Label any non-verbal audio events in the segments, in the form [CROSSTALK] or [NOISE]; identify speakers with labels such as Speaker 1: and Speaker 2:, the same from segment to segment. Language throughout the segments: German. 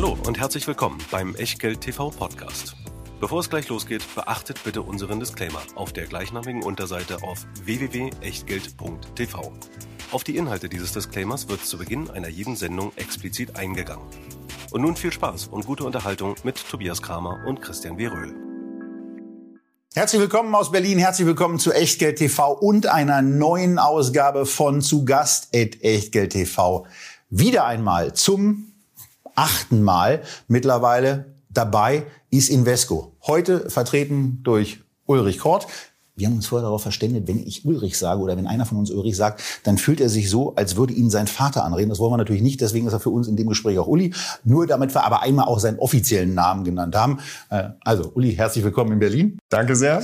Speaker 1: Hallo und herzlich willkommen beim Echtgeld TV Podcast. Bevor es gleich losgeht, beachtet bitte unseren Disclaimer auf der gleichnamigen Unterseite auf www.echtgeld.tv. Auf die Inhalte dieses Disclaimers wird zu Beginn einer jeden Sendung explizit eingegangen. Und nun viel Spaß und gute Unterhaltung mit Tobias Kramer und Christian W. Röhl.
Speaker 2: Herzlich willkommen aus Berlin, herzlich willkommen zu Echtgeld TV und einer neuen Ausgabe von Zu Gast at Echtgeld TV. Wieder einmal zum achten Mal mittlerweile dabei ist Invesco. Heute vertreten durch Ulrich Kort. Wir haben uns vorher darauf verständigt, wenn ich Ulrich sage oder wenn einer von uns Ulrich sagt, dann fühlt er sich so, als würde ihn sein Vater anreden. Das wollen wir natürlich nicht, deswegen ist er für uns in dem Gespräch auch Uli. Nur damit wir aber einmal auch seinen offiziellen Namen genannt haben. Äh, also Uli, herzlich willkommen in Berlin.
Speaker 3: Danke sehr.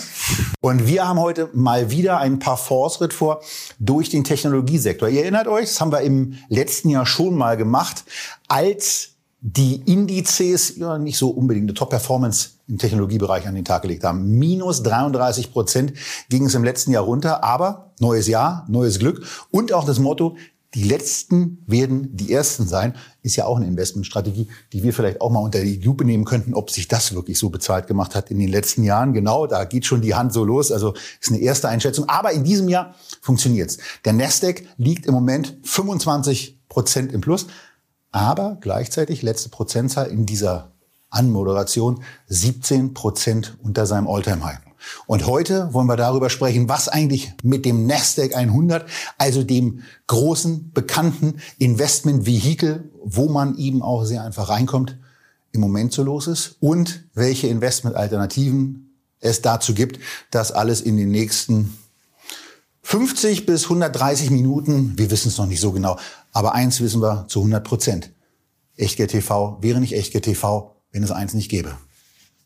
Speaker 2: Und wir haben heute mal wieder einen Parforce-Ritt vor durch den Technologiesektor. Ihr erinnert euch, das haben wir im letzten Jahr schon mal gemacht, als die Indizes ja nicht so unbedingt eine Top-Performance im Technologiebereich an den Tag gelegt haben. Minus 33 Prozent ging es im letzten Jahr runter, aber neues Jahr, neues Glück und auch das Motto, die Letzten werden die Ersten sein, ist ja auch eine Investmentstrategie, die wir vielleicht auch mal unter die Lupe nehmen könnten, ob sich das wirklich so bezahlt gemacht hat in den letzten Jahren. Genau, da geht schon die Hand so los. Also ist eine erste Einschätzung. Aber in diesem Jahr funktioniert's. Der Nasdaq liegt im Moment 25 Prozent im Plus. Aber gleichzeitig, letzte Prozentzahl in dieser Anmoderation, 17 Prozent unter seinem Alltime-High. Und heute wollen wir darüber sprechen, was eigentlich mit dem Nasdaq 100, also dem großen, bekannten Investment-Vehikel, wo man eben auch sehr einfach reinkommt, im Moment so los ist und welche Investment-Alternativen es dazu gibt, das alles in den nächsten 50 bis 130 Minuten, wir wissen es noch nicht so genau, aber eins wissen wir zu 100 Prozent. Echtgeld TV wäre nicht Echtgeld TV, wenn es eins nicht gäbe.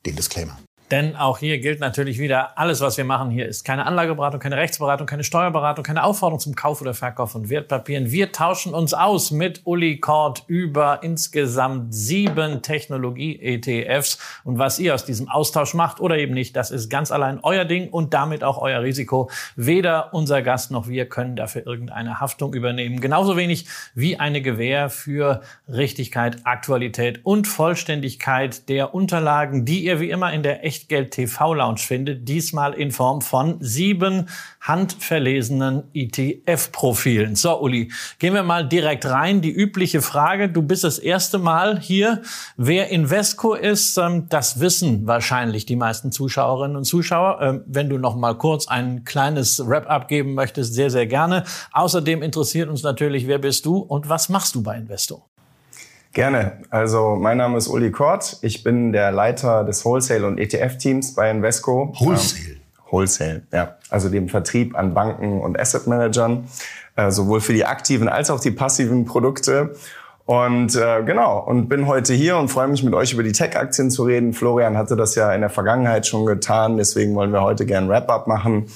Speaker 2: Den Disclaimer.
Speaker 4: Denn auch hier gilt natürlich wieder, alles, was wir machen hier, ist keine Anlageberatung, keine Rechtsberatung, keine Steuerberatung, keine Aufforderung zum Kauf oder Verkauf von Wertpapieren. Wir tauschen uns aus mit Uli Kort über insgesamt sieben Technologie-ETFs. Und was ihr aus diesem Austausch macht oder eben nicht, das ist ganz allein euer Ding und damit auch euer Risiko. Weder unser Gast noch wir können dafür irgendeine Haftung übernehmen. Genauso wenig wie eine Gewähr für Richtigkeit, Aktualität und Vollständigkeit der Unterlagen, die ihr wie immer in der Echt Echtgeld TV Lounge findet, diesmal in Form von sieben handverlesenen ETF-Profilen. So, Uli, gehen wir mal direkt rein. Die übliche Frage, du bist das erste Mal hier. Wer Invesco ist, ähm, das wissen wahrscheinlich die meisten Zuschauerinnen und Zuschauer. Ähm, wenn du noch mal kurz ein kleines Wrap-up geben möchtest, sehr, sehr gerne. Außerdem interessiert uns natürlich, wer bist du und was machst du bei Investo?
Speaker 3: Gerne. Also mein Name ist Uli Kort. Ich bin der Leiter des Wholesale- und ETF-Teams bei Invesco.
Speaker 2: Wholesale? Ähm,
Speaker 3: Wholesale, ja. Also dem Vertrieb an Banken und Asset Managern, äh, sowohl für die aktiven als auch die passiven Produkte. Und äh, genau, und bin heute hier und freue mich mit euch über die Tech-Aktien zu reden. Florian hatte das ja in der Vergangenheit schon getan, deswegen wollen wir heute gerne Wrap-up machen.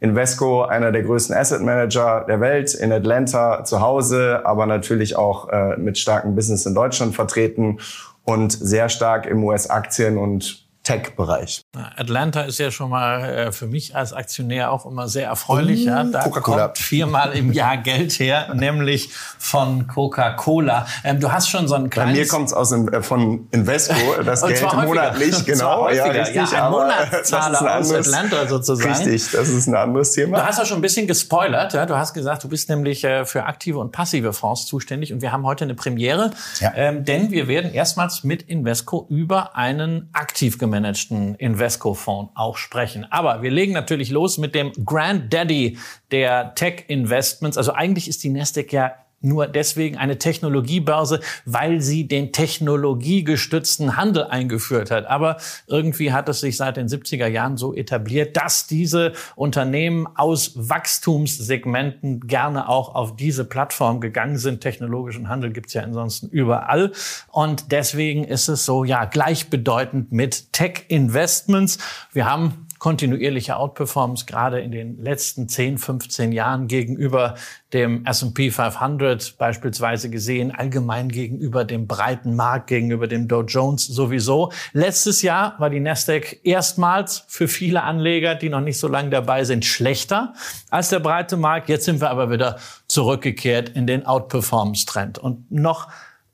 Speaker 3: Invesco, einer der größten Asset Manager der Welt, in Atlanta zu Hause, aber natürlich auch äh, mit starkem Business in Deutschland vertreten und sehr stark im US-Aktien- und Tech-Bereich.
Speaker 4: Atlanta ist ja schon mal äh, für mich als Aktionär auch immer sehr erfreulich. Ja. Da kommt viermal im Jahr Geld her, [LAUGHS] nämlich von Coca-Cola. Ähm, du hast schon so ein kleines...
Speaker 3: Bei mir kommt es aus äh, von Invesco, das [LAUGHS] Geld monatlich. Genau,
Speaker 4: ja, richtig. Ja, ein
Speaker 3: aber
Speaker 4: Monatszahler ein aus Atlanta sozusagen.
Speaker 3: Richtig, das ist ein anderes Thema.
Speaker 4: Du hast ja schon ein bisschen gespoilert. Ja. Du hast gesagt, du bist nämlich äh, für aktive und passive Fonds zuständig und wir haben heute eine Premiere, ja. ähm, denn wir werden erstmals mit Invesco über einen aktiv gemanagten gemanagten Invesco-Fonds auch sprechen. Aber wir legen natürlich los mit dem Granddaddy der Tech-Investments. Also eigentlich ist die Nasdaq ja nur deswegen eine Technologiebörse, weil sie den technologiegestützten Handel eingeführt hat. Aber irgendwie hat es sich seit den 70er Jahren so etabliert, dass diese Unternehmen aus Wachstumssegmenten gerne auch auf diese Plattform gegangen sind. Technologischen Handel gibt's ja ansonsten überall. Und deswegen ist es so, ja, gleichbedeutend mit Tech-Investments. Wir haben kontinuierliche Outperformance gerade in den letzten 10, 15 Jahren gegenüber dem S&P 500 beispielsweise gesehen, allgemein gegenüber dem breiten Markt, gegenüber dem Dow Jones sowieso. Letztes Jahr war die Nasdaq erstmals für viele Anleger, die noch nicht so lange dabei sind, schlechter als der breite Markt. Jetzt sind wir aber wieder zurückgekehrt in den Outperformance-Trend. Und noch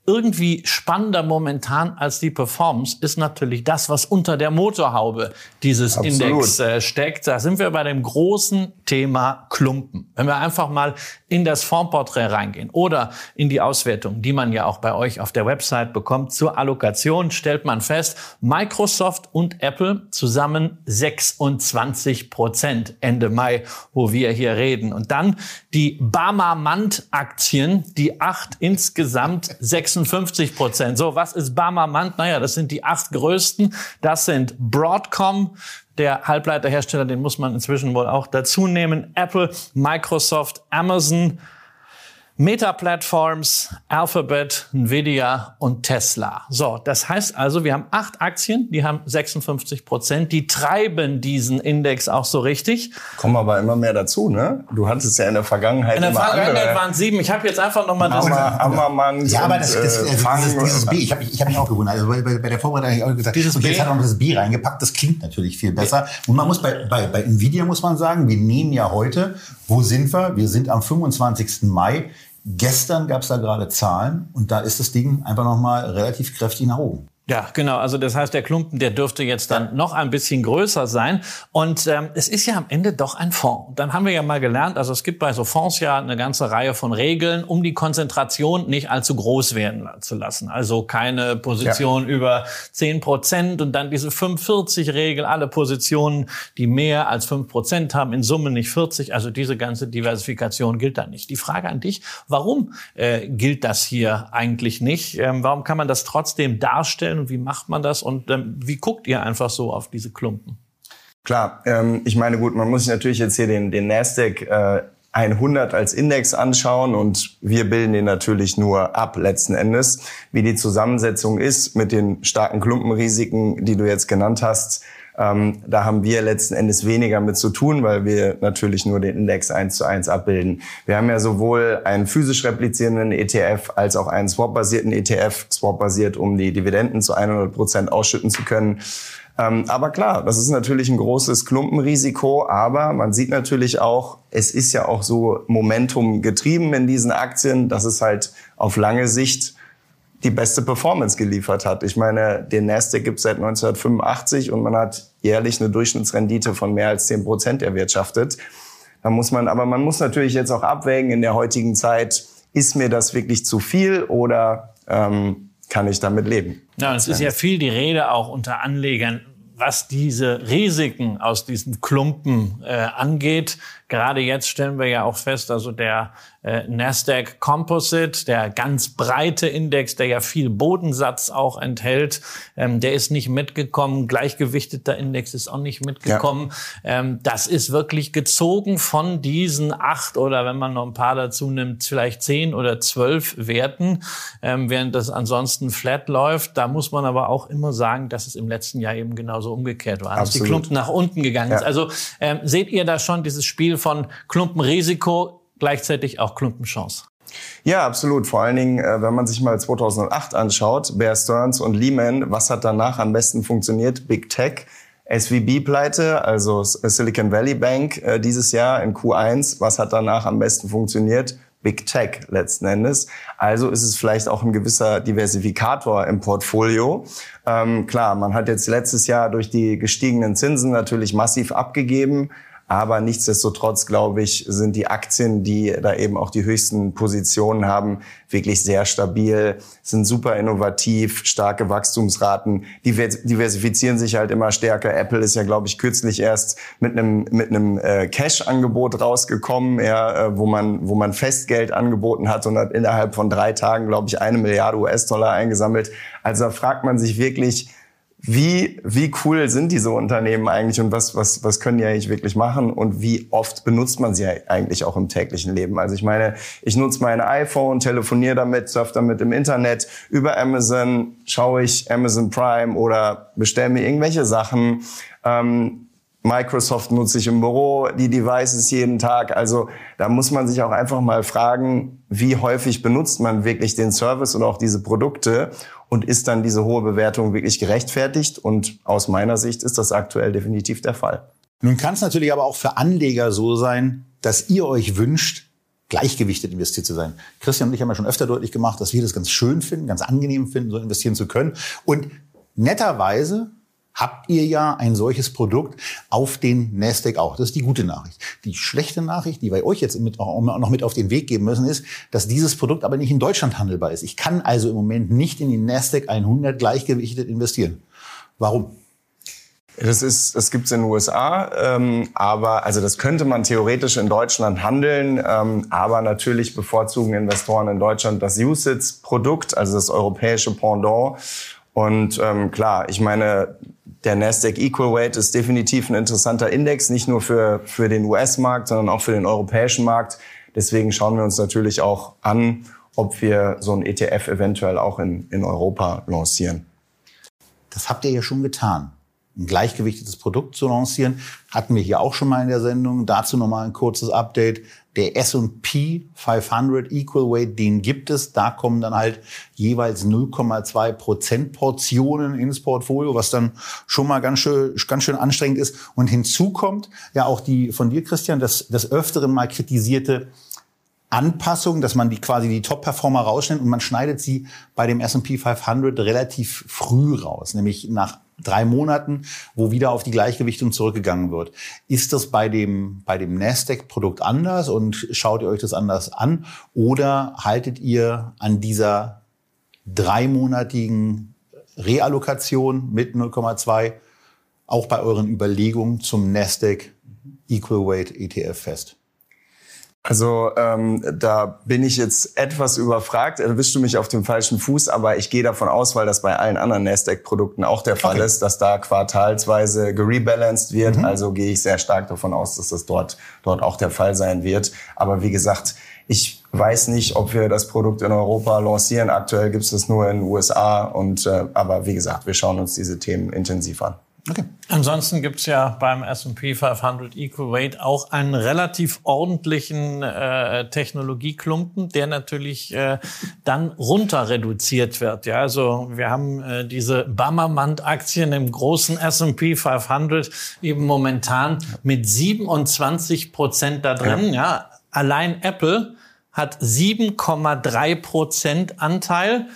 Speaker 4: irgendwie spannender momentan als die Performance ist natürlich das, was unter der Motorhaube dieses Absolut. Index äh, steckt. Da sind wir bei dem großen Thema Klumpen. Wenn wir einfach mal in das Fondsporträt reingehen oder in die Auswertung, die man ja auch bei euch auf der Website bekommt, zur Allokation stellt man fest, Microsoft und Apple zusammen 26 Prozent Ende Mai, wo wir hier reden. Und dann die Barmer-Mant-Aktien, die acht insgesamt 56 Prozent. So, was ist Barmer-Mant? Naja, das sind die acht größten. Das sind Broadcom, der Halbleiterhersteller, den muss man inzwischen wohl auch dazu nehmen. Apple, Microsoft, Amazon, Meta Platforms, Alphabet, Nvidia und Tesla. So, das heißt also, wir haben acht Aktien, die haben 56 Prozent, die treiben diesen Index auch so richtig.
Speaker 3: Kommen aber immer mehr dazu, ne? Du hattest ja in der Vergangenheit
Speaker 4: In der Vergangenheit waren sieben. Ich habe jetzt einfach nochmal
Speaker 3: das. Hammermann.
Speaker 2: Ja, aber das, das, das, das dieses, dieses B, ich habe ich hab mich auch gewundert. Also bei, bei der Vorbereitung habe ich auch gesagt, dieses und jetzt B? hat noch das B reingepackt. Das klingt natürlich viel besser. Und man muss bei, bei, bei Nvidia muss man sagen, wir nehmen ja heute, wo sind wir? Wir sind am 25. Mai. Gestern gab es da gerade Zahlen und da ist das Ding einfach nochmal relativ kräftig nach oben.
Speaker 4: Ja, genau. Also das heißt, der Klumpen, der dürfte jetzt dann ja. noch ein bisschen größer sein. Und ähm, es ist ja am Ende doch ein Fonds. Dann haben wir ja mal gelernt, also es gibt bei so Fonds ja eine ganze Reihe von Regeln, um die Konzentration nicht allzu groß werden zu lassen. Also keine Position ja. über zehn Prozent und dann diese 45-Regel, alle Positionen, die mehr als fünf Prozent haben, in Summe nicht 40. Also diese ganze Diversifikation gilt da nicht. Die Frage an dich, warum äh, gilt das hier eigentlich nicht? Ähm, warum kann man das trotzdem darstellen? Und wie macht man das und ähm, wie guckt ihr einfach so auf diese Klumpen?
Speaker 3: Klar, ähm, ich meine, gut, man muss sich natürlich jetzt hier den, den Nasdaq äh, 100 als Index anschauen und wir bilden den natürlich nur ab letzten Endes. Wie die Zusammensetzung ist mit den starken Klumpenrisiken, die du jetzt genannt hast, ähm, da haben wir letzten Endes weniger mit zu tun, weil wir natürlich nur den Index eins zu eins abbilden. Wir haben ja sowohl einen physisch replizierenden ETF als auch einen Swap-basierten ETF, Swap-basiert, um die Dividenden zu 100 Prozent ausschütten zu können. Ähm, aber klar, das ist natürlich ein großes Klumpenrisiko, aber man sieht natürlich auch, es ist ja auch so Momentum getrieben in diesen Aktien, dass es halt auf lange Sicht die beste Performance geliefert hat. Ich meine, den Nasdaq gibt es seit 1985 und man hat jährlich eine Durchschnittsrendite von mehr als 10 Prozent erwirtschaftet. Da muss man, aber man muss natürlich jetzt auch abwägen in der heutigen Zeit, ist mir das wirklich zu viel oder ähm, kann ich damit leben?
Speaker 4: Ja, es ist ja viel die Rede auch unter Anlegern, was diese Risiken aus diesen Klumpen äh, angeht. Gerade jetzt stellen wir ja auch fest, also der äh, Nasdaq Composite, der ganz breite Index, der ja viel Bodensatz auch enthält, ähm, der ist nicht mitgekommen. Gleichgewichteter Index ist auch nicht mitgekommen. Ja. Ähm, das ist wirklich gezogen von diesen acht oder wenn man noch ein paar dazu nimmt, vielleicht zehn oder zwölf Werten, ähm, während das ansonsten flat läuft. Da muss man aber auch immer sagen, dass es im letzten Jahr eben genauso umgekehrt war, dass die Klumpen nach unten gegangen ja. ist. Also ähm, seht ihr da schon dieses Spiel von Klumpenrisiko gleichzeitig auch Klumpenchance.
Speaker 3: Ja, absolut. Vor allen Dingen, äh, wenn man sich mal 2008 anschaut, Bear Stearns und Lehman, was hat danach am besten funktioniert? Big Tech, SVB-Pleite, also Silicon Valley Bank äh, dieses Jahr in Q1, was hat danach am besten funktioniert? Big Tech letzten Endes. Also ist es vielleicht auch ein gewisser Diversifikator im Portfolio. Ähm, klar, man hat jetzt letztes Jahr durch die gestiegenen Zinsen natürlich massiv abgegeben. Aber nichtsdestotrotz, glaube ich, sind die Aktien, die da eben auch die höchsten Positionen haben, wirklich sehr stabil, sind super innovativ, starke Wachstumsraten, diversifizieren sich halt immer stärker. Apple ist ja, glaube ich, kürzlich erst mit einem mit einem äh, Cash-Angebot rausgekommen, ja, äh, wo man wo man Festgeld angeboten hat und hat innerhalb von drei Tagen, glaube ich, eine Milliarde US-Dollar eingesammelt. Also da fragt man sich wirklich, wie, wie cool sind diese Unternehmen eigentlich und was, was, was können die eigentlich wirklich machen und wie oft benutzt man sie eigentlich auch im täglichen Leben? Also ich meine, ich nutze mein iPhone, telefoniere damit, surfe damit im Internet, über Amazon schaue ich Amazon Prime oder bestelle mir irgendwelche Sachen. Ähm, Microsoft nutze ich im Büro, die Devices jeden Tag. Also da muss man sich auch einfach mal fragen, wie häufig benutzt man wirklich den Service oder auch diese Produkte und ist dann diese hohe Bewertung wirklich gerechtfertigt? Und aus meiner Sicht ist das aktuell definitiv der Fall.
Speaker 2: Nun kann es natürlich aber auch für Anleger so sein, dass ihr euch wünscht, gleichgewichtet investiert zu sein. Christian und ich haben ja schon öfter deutlich gemacht, dass wir das ganz schön finden, ganz angenehm finden, so investieren zu können. Und netterweise habt ihr ja ein solches Produkt auf den Nasdaq auch. Das ist die gute Nachricht. Die schlechte Nachricht, die wir euch jetzt mit, auch noch mit auf den Weg geben müssen, ist, dass dieses Produkt aber nicht in Deutschland handelbar ist. Ich kann also im Moment nicht in den Nasdaq 100 gleichgewichtet investieren. Warum?
Speaker 3: Das ist, das gibt's in den USA, ähm, aber also das könnte man theoretisch in Deutschland handeln, ähm, aber natürlich bevorzugen Investoren in Deutschland das USITS-Produkt, also das europäische Pendant. Und ähm, klar, ich meine, der Nasdaq Equal Weight ist definitiv ein interessanter Index, nicht nur für, für den US-Markt, sondern auch für den europäischen Markt. Deswegen schauen wir uns natürlich auch an, ob wir so ein ETF eventuell auch in, in Europa lancieren.
Speaker 2: Das habt ihr ja schon getan. Ein gleichgewichtetes Produkt zu lancieren, hatten wir hier auch schon mal in der Sendung. Dazu nochmal ein kurzes Update der S&P 500 Equal Weight, den gibt es. Da kommen dann halt jeweils 0,2 Prozent Portionen ins Portfolio, was dann schon mal ganz schön, ganz schön anstrengend ist. Und hinzu kommt ja auch die von dir, Christian, das, das öfteren mal kritisierte Anpassung, dass man die quasi die Top-Performer rausnimmt und man schneidet sie bei dem S&P 500 relativ früh raus, nämlich nach drei Monaten, wo wieder auf die Gleichgewichtung zurückgegangen wird. Ist das bei dem, bei dem Nasdaq-Produkt anders und schaut ihr euch das anders an oder haltet ihr an dieser dreimonatigen Reallokation mit 0,2 auch bei euren Überlegungen zum Nasdaq Equal Weight ETF fest?
Speaker 3: Also ähm, da bin ich jetzt etwas überfragt. Erwischst du mich auf dem falschen Fuß, aber ich gehe davon aus, weil das bei allen anderen Nasdaq-Produkten auch der Fall okay. ist, dass da quartalsweise gerebalanced wird. Mhm. Also gehe ich sehr stark davon aus, dass das dort dort auch der Fall sein wird. Aber wie gesagt, ich weiß nicht, ob wir das Produkt in Europa lancieren. Aktuell gibt es das nur in den USA. Und äh, aber wie gesagt, wir schauen uns diese Themen intensiv an.
Speaker 4: Okay. Ansonsten gibt's ja beim S&P 500 Equal Weight auch einen relativ ordentlichen äh, Technologieklumpen, der natürlich äh, dann runter reduziert wird. Ja, also wir haben äh, diese Bammermand-Aktien im großen S&P 500 eben momentan mit 27 Prozent da drin. Ja. ja, allein Apple hat 7,3 Prozent Anteil.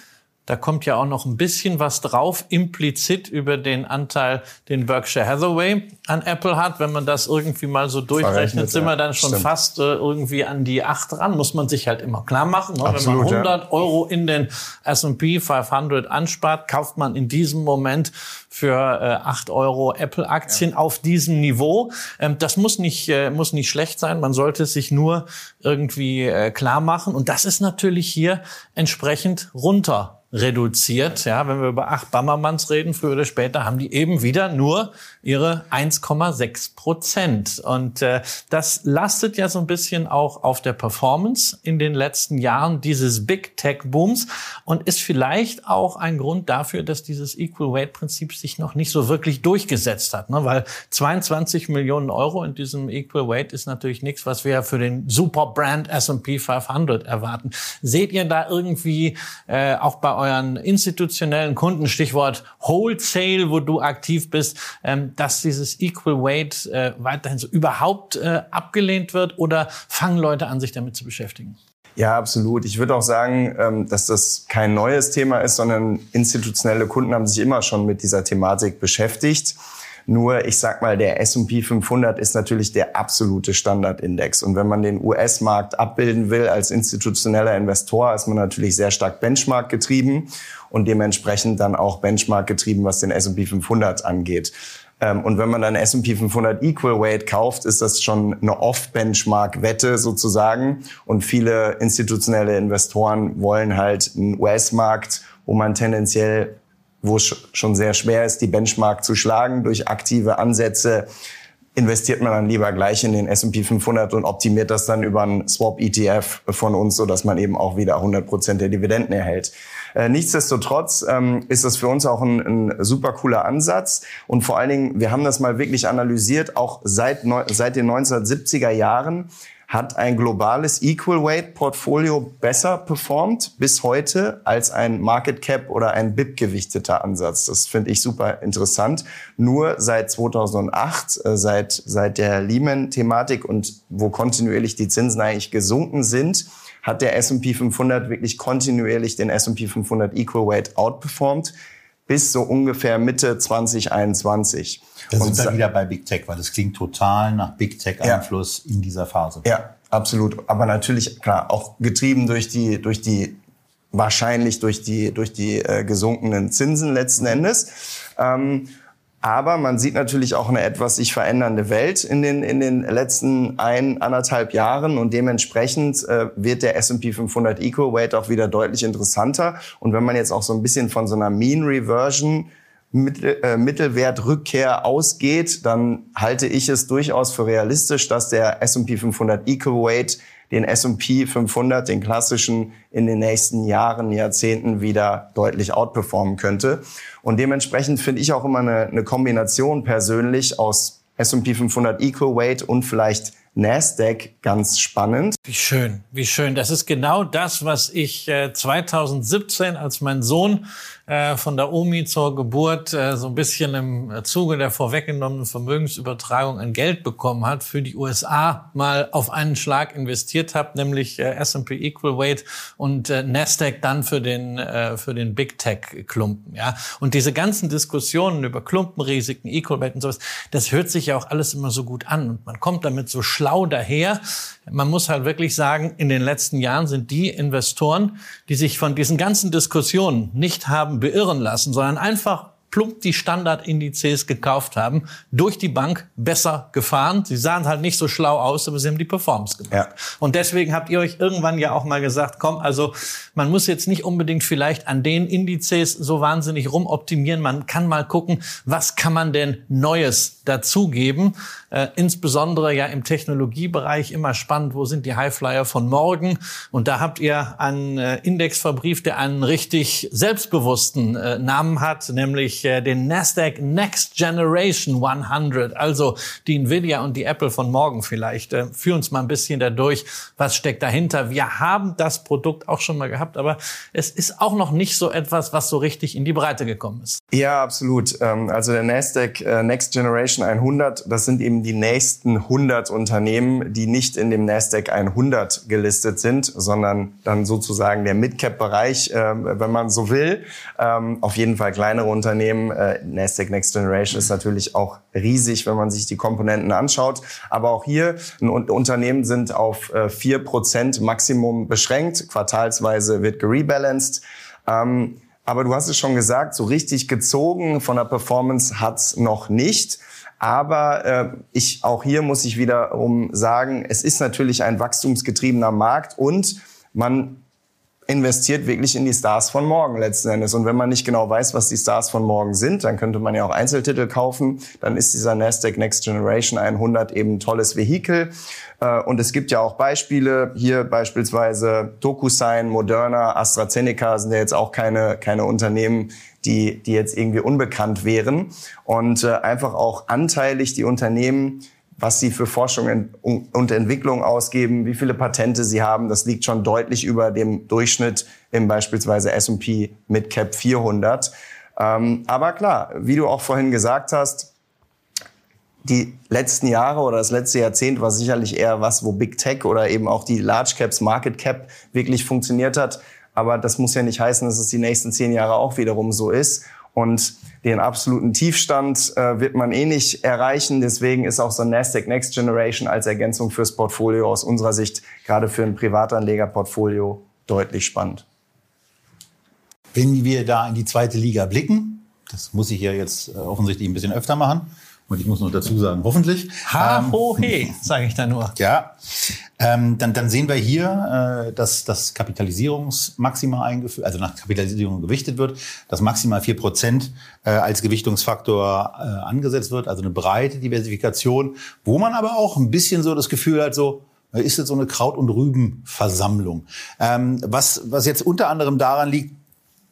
Speaker 4: Da kommt ja auch noch ein bisschen was drauf, implizit über den Anteil, den Berkshire Hathaway an Apple hat. Wenn man das irgendwie mal so durchrechnet, sind wir dann schon Stimmt. fast äh, irgendwie an die acht ran. Muss man sich halt immer klar machen. Ne? Absolut, Wenn man 100 ja. Euro in den S&P 500 anspart, kauft man in diesem Moment für äh, 8 Euro Apple-Aktien ja. auf diesem Niveau. Ähm, das muss nicht, äh, muss nicht schlecht sein. Man sollte es sich nur irgendwie äh, klar machen. Und das ist natürlich hier entsprechend runter reduziert. Ja, wenn wir über acht Bammermanns reden, früher oder später haben die eben wieder nur ihre 1,6 Prozent. Und äh, das lastet ja so ein bisschen auch auf der Performance in den letzten Jahren dieses Big Tech Booms und ist vielleicht auch ein Grund dafür, dass dieses Equal Weight Prinzip sich noch nicht so wirklich durchgesetzt hat. Ne? Weil 22 Millionen Euro in diesem Equal Weight ist natürlich nichts, was wir für den Super Brand S&P 500 erwarten. Seht ihr da irgendwie äh, auch bei euren institutionellen Kunden, Stichwort Wholesale, wo du aktiv bist, ähm, dass dieses Equal Weight äh, weiterhin so überhaupt äh, abgelehnt wird oder fangen Leute an, sich damit zu beschäftigen?
Speaker 3: Ja, absolut. Ich würde auch sagen, ähm, dass das kein neues Thema ist, sondern institutionelle Kunden haben sich immer schon mit dieser Thematik beschäftigt. Nur, ich sag mal, der S&P 500 ist natürlich der absolute Standardindex. Und wenn man den US-Markt abbilden will als institutioneller Investor, ist man natürlich sehr stark Benchmark getrieben und dementsprechend dann auch Benchmark getrieben, was den S&P 500 angeht. Ähm, und wenn man dann S&P 500 Equal Weight kauft, ist das schon eine Off-Benchmark-Wette sozusagen. Und viele institutionelle Investoren wollen halt einen US-Markt, wo man tendenziell wo es schon sehr schwer ist, die Benchmark zu schlagen durch aktive Ansätze, investiert man dann lieber gleich in den S&P 500 und optimiert das dann über einen Swap-ETF von uns, so dass man eben auch wieder 100 Prozent der Dividenden erhält. Äh, nichtsdestotrotz ähm, ist das für uns auch ein, ein super cooler Ansatz und vor allen Dingen, wir haben das mal wirklich analysiert, auch seit, seit den 1970er Jahren hat ein globales Equal Weight Portfolio besser performt bis heute als ein Market Cap oder ein BIP gewichteter Ansatz. Das finde ich super interessant. Nur seit 2008, äh, seit, seit der Lehman-Thematik und wo kontinuierlich die Zinsen eigentlich gesunken sind, hat der S&P 500 wirklich kontinuierlich den S&P 500 Equal Weight outperformed bis so ungefähr Mitte 2021.
Speaker 2: Da sind wir wieder bei Big Tech, weil das klingt total nach Big Tech-Einfluss ja. in dieser Phase.
Speaker 3: Ja, absolut. Aber natürlich, klar, auch getrieben durch die, durch die, wahrscheinlich durch die, durch die äh, gesunkenen Zinsen letzten Endes. Ähm, aber man sieht natürlich auch eine etwas sich verändernde Welt in den, in den letzten ein, anderthalb Jahren und dementsprechend äh, wird der S&P 500 Equal Weight auch wieder deutlich interessanter. Und wenn man jetzt auch so ein bisschen von so einer Mean Reversion Mittel, äh, Mittelwertrückkehr ausgeht, dann halte ich es durchaus für realistisch, dass der S&P 500 Equal Weight den S&P 500, den klassischen, in den nächsten Jahren, Jahrzehnten wieder deutlich outperformen könnte. Und dementsprechend finde ich auch immer eine, eine Kombination persönlich aus S&P 500 Equal Weight und vielleicht Nasdaq ganz spannend.
Speaker 4: Wie schön, wie schön. Das ist genau das, was ich äh, 2017, als mein Sohn äh, von der Omi zur Geburt äh, so ein bisschen im Zuge der vorweggenommenen Vermögensübertragung ein Geld bekommen hat, für die USA mal auf einen Schlag investiert habe, nämlich äh, S&P Equal Weight und äh, Nasdaq dann für den äh, für den Big Tech Klumpen, ja. Und diese ganzen Diskussionen über Klumpenrisiken, Equal Weight und sowas, das hört sich ja auch alles immer so gut an und man kommt damit so schlau daher. Man muss halt wirklich sagen, in den letzten Jahren sind die Investoren, die sich von diesen ganzen Diskussionen nicht haben beirren lassen, sondern einfach plump die Standardindizes gekauft haben, durch die Bank besser gefahren. Sie sahen halt nicht so schlau aus, aber sie haben die Performance gemacht. Ja. Und deswegen habt ihr euch irgendwann ja auch mal gesagt, komm, also man muss jetzt nicht unbedingt vielleicht an den Indizes so wahnsinnig rumoptimieren. Man kann mal gucken, was kann man denn Neues dazugeben. Äh, insbesondere ja im Technologiebereich immer spannend, wo sind die Highflyer von morgen? Und da habt ihr einen äh, Index verbrieft, der einen richtig selbstbewussten äh, Namen hat, nämlich äh, den Nasdaq Next Generation 100, also die Nvidia und die Apple von morgen vielleicht. Äh, führ uns mal ein bisschen dadurch, was steckt dahinter. Wir haben das Produkt auch schon mal gehabt, aber es ist auch noch nicht so etwas, was so richtig in die Breite gekommen ist.
Speaker 3: Ja, absolut. Ähm, also der Nasdaq äh, Next Generation 100, das sind eben die nächsten 100 Unternehmen, die nicht in dem Nasdaq 100 gelistet sind, sondern dann sozusagen der Midcap-Bereich, äh, wenn man so will. Ähm, auf jeden Fall kleinere Unternehmen. Äh, Nasdaq Next Generation ist natürlich auch riesig, wenn man sich die Komponenten anschaut. Aber auch hier, ein Unternehmen sind auf äh, 4% Maximum beschränkt. Quartalsweise wird gerebalanced. Ähm, aber du hast es schon gesagt, so richtig gezogen von der Performance hat's noch nicht. Aber äh, ich auch hier muss ich wiederum sagen, es ist natürlich ein wachstumsgetriebener Markt und man investiert wirklich in die Stars von morgen letzten Endes. Und wenn man nicht genau weiß, was die Stars von morgen sind, dann könnte man ja auch Einzeltitel kaufen. Dann ist dieser Nasdaq Next Generation 100 eben ein tolles Vehikel. Äh, und es gibt ja auch Beispiele, hier beispielsweise DocuSign, Moderna, AstraZeneca sind ja jetzt auch keine, keine Unternehmen, die, die jetzt irgendwie unbekannt wären. Und äh, einfach auch anteilig die Unternehmen was sie für Forschung und Entwicklung ausgeben, wie viele Patente sie haben, das liegt schon deutlich über dem Durchschnitt im beispielsweise S&P Midcap 400. Ähm, aber klar, wie du auch vorhin gesagt hast, die letzten Jahre oder das letzte Jahrzehnt war sicherlich eher was, wo Big Tech oder eben auch die Large Caps, Market Cap wirklich funktioniert hat. Aber das muss ja nicht heißen, dass es die nächsten zehn Jahre auch wiederum so ist. Und den absoluten Tiefstand äh, wird man eh nicht erreichen. Deswegen ist auch so ein Nasdaq Next Generation als Ergänzung fürs Portfolio aus unserer Sicht gerade für ein Privatanlegerportfolio deutlich spannend.
Speaker 2: Wenn wir da in die zweite Liga blicken, das muss ich ja jetzt äh, offensichtlich ein bisschen öfter machen, und ich muss noch dazu sagen, hoffentlich.
Speaker 4: Ha, ähm, ho, he, sage ich da nur.
Speaker 2: Ja, ähm, dann, dann sehen wir hier, äh, dass das Kapitalisierungsmaxima eingeführt, also nach Kapitalisierung gewichtet wird, dass maximal vier Prozent äh, als Gewichtungsfaktor äh, angesetzt wird, also eine breite Diversifikation, wo man aber auch ein bisschen so das Gefühl hat, so, ist jetzt so eine Kraut- und Rübenversammlung. Ähm, was, was jetzt unter anderem daran liegt,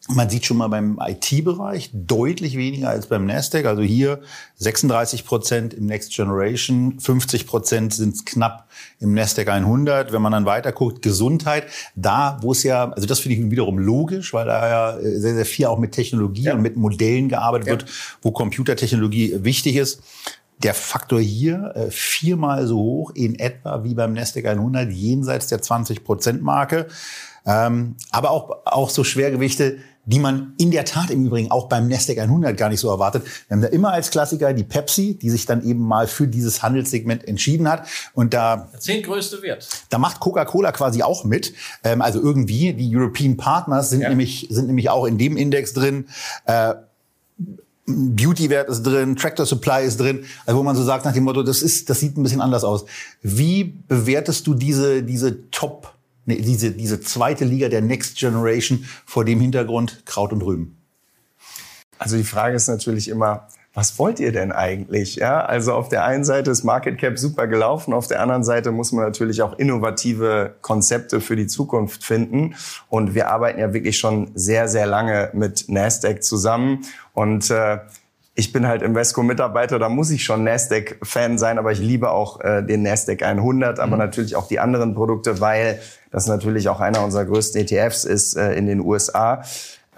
Speaker 2: Man sieht schon mal beim IT-Bereich deutlich weniger als beim Nasdaq. Also hier 36 Prozent im Next Generation, 50 Prozent sind knapp im Nasdaq 100. Wenn man dann weiter guckt, Gesundheit, da wo es ja, also das finde ich wiederum logisch, weil da ja sehr, sehr viel auch mit Technologie ja. und mit Modellen gearbeitet ja. wird, wo Computertechnologie wichtig ist. Der Faktor hier äh, viermal so hoch in etwa wie beim Nasdaq 100, jenseits der 20 Prozent Marke. Ähm, aber auch, auch so Schwergewichte, die man in der Tat im Übrigen auch beim Nasdaq 100 gar nicht so erwartet. Wir haben da immer als Klassiker die Pepsi, die sich dann eben mal für dieses Handelssegment entschieden hat. Und da
Speaker 4: der zehntgrößte Wert.
Speaker 2: Da macht Coca-Cola quasi auch mit. Ähm, also irgendwie die European Partners sind ja. nämlich sind nämlich auch in dem Index drin. Äh, Beauty-Wert ist drin, Tractor Supply ist drin, also wo man so sagt nach dem Motto, das ist, das sieht ein bisschen anders aus. Wie bewertest du diese, diese Top diese, diese zweite Liga der Next Generation vor dem Hintergrund Kraut und Rüben?
Speaker 3: Also die Frage ist natürlich immer, was wollt ihr denn eigentlich? Ja, also auf der einen Seite ist Market Cap super gelaufen, auf der anderen Seite muss man natürlich auch innovative Konzepte für die Zukunft finden. Und wir arbeiten ja wirklich schon sehr, sehr lange mit Nasdaq zusammen und äh, ich bin halt Invesco-Mitarbeiter, da muss ich schon Nasdaq-Fan sein, aber ich liebe auch äh, den Nasdaq 100, aber mhm. natürlich auch die anderen Produkte, weil das natürlich auch einer unserer größten ETFs ist äh, in den USA.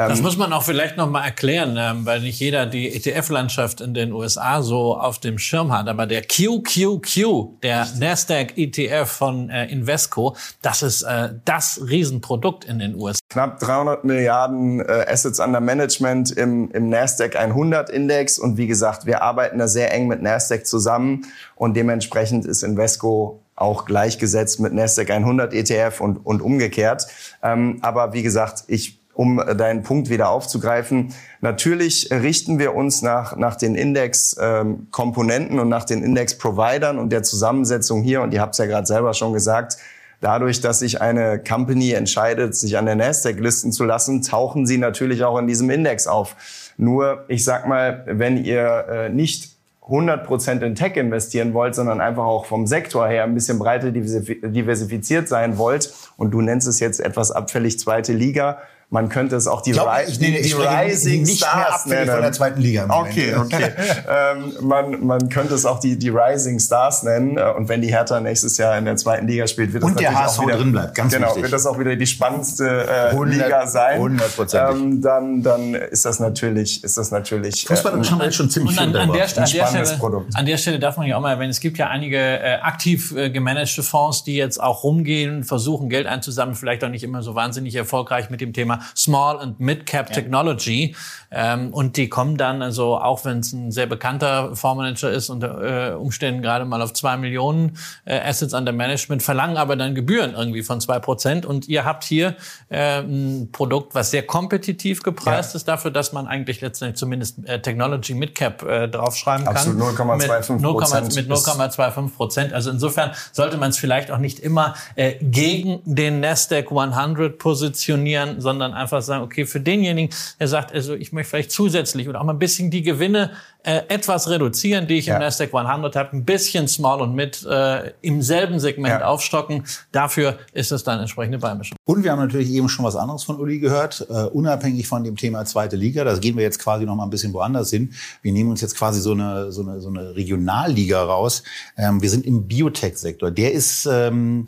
Speaker 4: Das ähm, muss man auch vielleicht noch mal erklären, ähm, weil nicht jeder die ETF-Landschaft in den USA so auf dem Schirm hat. Aber der QQQ, der Nasdaq ETF von äh, Invesco, das ist äh, das Riesenprodukt in den USA.
Speaker 3: Knapp 300 Milliarden äh, Assets under Management im, im Nasdaq 100 Index. Und wie gesagt, wir arbeiten da sehr eng mit Nasdaq zusammen. Und dementsprechend ist Invesco auch gleichgesetzt mit Nasdaq 100 ETF und, und umgekehrt. Ähm, aber wie gesagt, ich um deinen Punkt wieder aufzugreifen. Natürlich richten wir uns nach, nach den Index-Komponenten ähm, und nach den Index-Providern und der Zusammensetzung hier. Und ihr habt es ja gerade selber schon gesagt, dadurch, dass sich eine Company entscheidet, sich an der Nasdaq listen zu lassen, tauchen sie natürlich auch in diesem Index auf. Nur, ich sag mal, wenn ihr äh, nicht 100% in Tech investieren wollt, sondern einfach auch vom Sektor her ein bisschen breiter diversifiziert sein wollt und du nennst es jetzt etwas abfällig zweite Liga, man könnte es auch die,
Speaker 2: glaub, Ri ich, nee, die Rising nicht Stars mehr nennen.
Speaker 3: von der zweiten Liga. Okay, okay. [LAUGHS] ähm, man, man könnte es auch die, die Rising Stars nennen. Äh, und wenn die Hertha nächstes Jahr in der zweiten Liga spielt, wird
Speaker 2: und
Speaker 3: das
Speaker 2: natürlich der HSV
Speaker 3: auch wieder,
Speaker 2: drin bleibt. Ganz
Speaker 3: genau,
Speaker 2: wichtig.
Speaker 3: wird das auch wieder die spannendste äh, 100, Liga sein.
Speaker 2: 100
Speaker 3: ähm, dann, dann ist das natürlich, ist das natürlich.
Speaker 2: Fußball äh, schon, schon ziemlich
Speaker 4: und an, an, der, an, der Stelle, Produkt. an der Stelle darf man ja auch mal erwähnen, es gibt ja einige äh, aktiv äh, gemanagte Fonds, die jetzt auch rumgehen, versuchen Geld einzusammeln, vielleicht auch nicht immer so wahnsinnig erfolgreich mit dem Thema Small and Mid-Cap ja. Technology. Ähm, und die kommen dann, also auch wenn es ein sehr bekannter Fondsmanager ist, unter äh, Umständen gerade mal auf zwei Millionen äh, Assets under Management, verlangen aber dann Gebühren irgendwie von zwei Prozent. Und ihr habt hier äh, ein Produkt, was sehr kompetitiv gepreist ja. ist dafür, dass man eigentlich letztendlich zumindest äh, Technology Midcap äh, draufschreiben kann.
Speaker 3: Absolut 0,25 Prozent.
Speaker 4: Mit 0,25 Prozent. Also insofern sollte man es vielleicht auch nicht immer äh, gegen den Nasdaq 100 positionieren, sondern einfach sagen, okay, für denjenigen, der sagt, also ich möchte vielleicht zusätzlich oder auch mal ein bisschen die Gewinne äh, etwas reduzieren, die ich ja. im Nasdaq 100 habe, ein bisschen Small und Mid äh, im selben Segment ja. aufstocken. Dafür ist es dann entsprechende Beimischung.
Speaker 2: Und wir haben natürlich eben schon was anderes von Uli gehört, äh, unabhängig von dem Thema zweite Liga. Da gehen wir jetzt quasi noch mal ein bisschen woanders hin. Wir nehmen uns jetzt quasi so eine, so eine, so eine Regionalliga raus. Ähm, wir sind im Biotech-Sektor. Der ist ähm,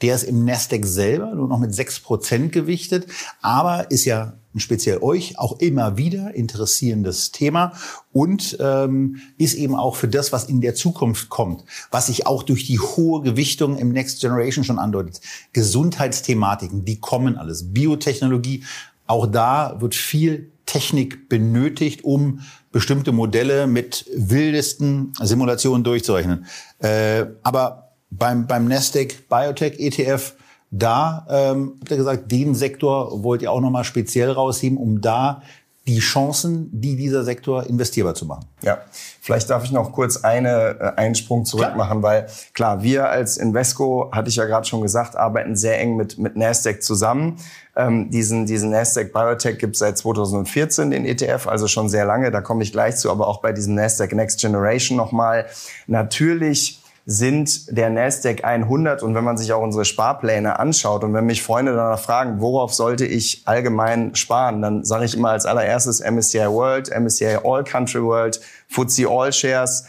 Speaker 2: der ist im Nasdaq selber nur noch mit sechs Prozent gewichtet, aber ist ja speziell euch auch immer wieder interessierendes Thema und ähm, ist eben auch für das, was in der Zukunft kommt, was sich auch durch die hohe Gewichtung im Next Generation schon andeutet. Gesundheitsthematiken, die kommen alles. Biotechnologie, auch da wird viel Technik benötigt, um bestimmte Modelle mit wildesten Simulationen durchzurechnen. Äh, aber beim, beim Nasdaq Biotech ETF da ähm, habt ihr gesagt, den Sektor wollt ihr auch nochmal speziell rausheben, um da die Chancen, die dieser Sektor investierbar zu machen.
Speaker 3: Ja, vielleicht darf ich noch kurz eine, äh, einen Sprung zurück klar. machen, weil klar, wir als Invesco, hatte ich ja gerade schon gesagt, arbeiten sehr eng mit, mit Nasdaq zusammen. Ähm, diesen, diesen Nasdaq Biotech gibt es seit 2014, den ETF, also schon sehr lange, da komme ich gleich zu, aber auch bei diesem Nasdaq Next Generation nochmal. Natürlich sind der Nasdaq 100 und wenn man sich auch unsere Sparpläne anschaut und wenn mich Freunde danach fragen, worauf sollte ich allgemein sparen, dann sage ich immer als allererstes MSCI World, MSCI All Country World, FTSE All Shares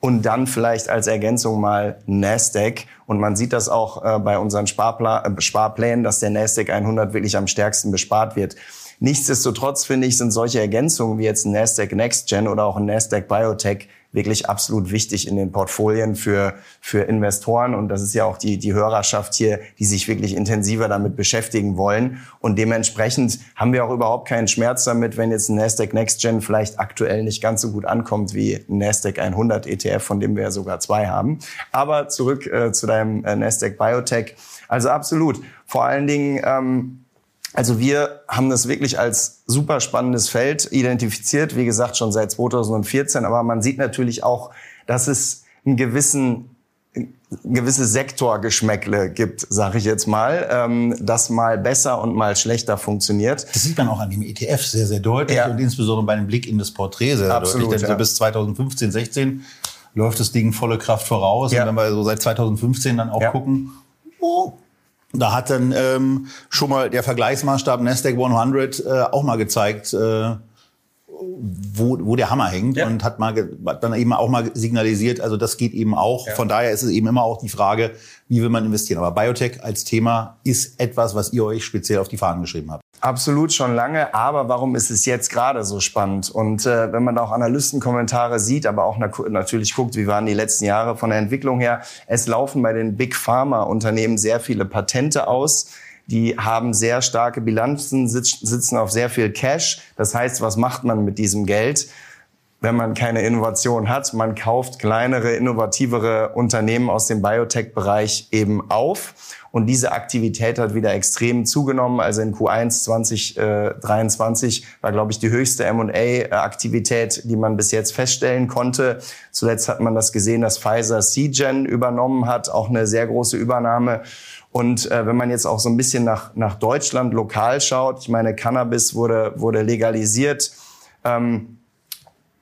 Speaker 3: und dann vielleicht als Ergänzung mal Nasdaq. Und man sieht das auch äh, bei unseren Sparpla äh, Sparplänen, dass der Nasdaq 100 wirklich am stärksten bespart wird. Nichtsdestotrotz finde ich, sind solche Ergänzungen wie jetzt ein Nasdaq Next Gen oder auch ein Nasdaq Biotech wirklich absolut wichtig in den Portfolien für, für Investoren. Und das ist ja auch die, die Hörerschaft hier, die sich wirklich intensiver damit beschäftigen wollen. Und dementsprechend haben wir auch überhaupt keinen Schmerz damit, wenn jetzt ein Nasdaq Next Gen vielleicht aktuell nicht ganz so gut ankommt wie ein Nasdaq 100 ETF, von dem wir ja sogar zwei haben. Aber zurück äh, zu deinem äh, Nasdaq Biotech. Also absolut. Vor allen Dingen, ähm, also wir haben das wirklich als super spannendes Feld identifiziert, wie gesagt schon seit 2014, aber man sieht natürlich auch, dass es einen gewissen gewisse Sektorgeschmäckle gibt, sage ich jetzt mal, ähm, das mal besser und mal schlechter funktioniert.
Speaker 2: Das sieht man auch an dem ETF sehr, sehr deutlich ja. und insbesondere bei einem Blick in das Porträt sehr Absolut, deutlich. Denn ja. so bis 2015, 16 läuft das Ding volle Kraft voraus. Ja. Und wenn wir so seit 2015 dann auch gucken, oh, da hat dann ähm, schon mal der Vergleichsmaßstab Nasdaq 100 äh, auch mal gezeigt, äh, wo, wo der Hammer hängt ja. und hat mal hat dann eben auch mal signalisiert, also das geht eben auch. Ja. Von daher ist es eben immer auch die Frage, wie will man investieren. Aber Biotech als Thema ist etwas, was ihr euch speziell auf die Fahnen geschrieben habt.
Speaker 3: Absolut schon lange, aber warum ist es jetzt gerade so spannend? Und äh, wenn man da auch Analystenkommentare sieht, aber auch na natürlich guckt, wie waren die letzten Jahre von der Entwicklung her, es laufen bei den Big Pharma Unternehmen sehr viele Patente aus die haben sehr starke Bilanzen, sitzen auf sehr viel Cash. Das heißt, was macht man mit diesem Geld? wenn man keine Innovation hat. Man kauft kleinere, innovativere Unternehmen aus dem Biotech-Bereich eben auf. Und diese Aktivität hat wieder extrem zugenommen. Also in Q1 2023 war, glaube ich, die höchste M&A-Aktivität, die man bis jetzt feststellen konnte. Zuletzt hat man das gesehen, dass Pfizer Seagen übernommen hat, auch eine sehr große Übernahme. Und äh, wenn man jetzt auch so ein bisschen nach, nach Deutschland lokal schaut, ich meine, Cannabis wurde, wurde legalisiert. Ähm,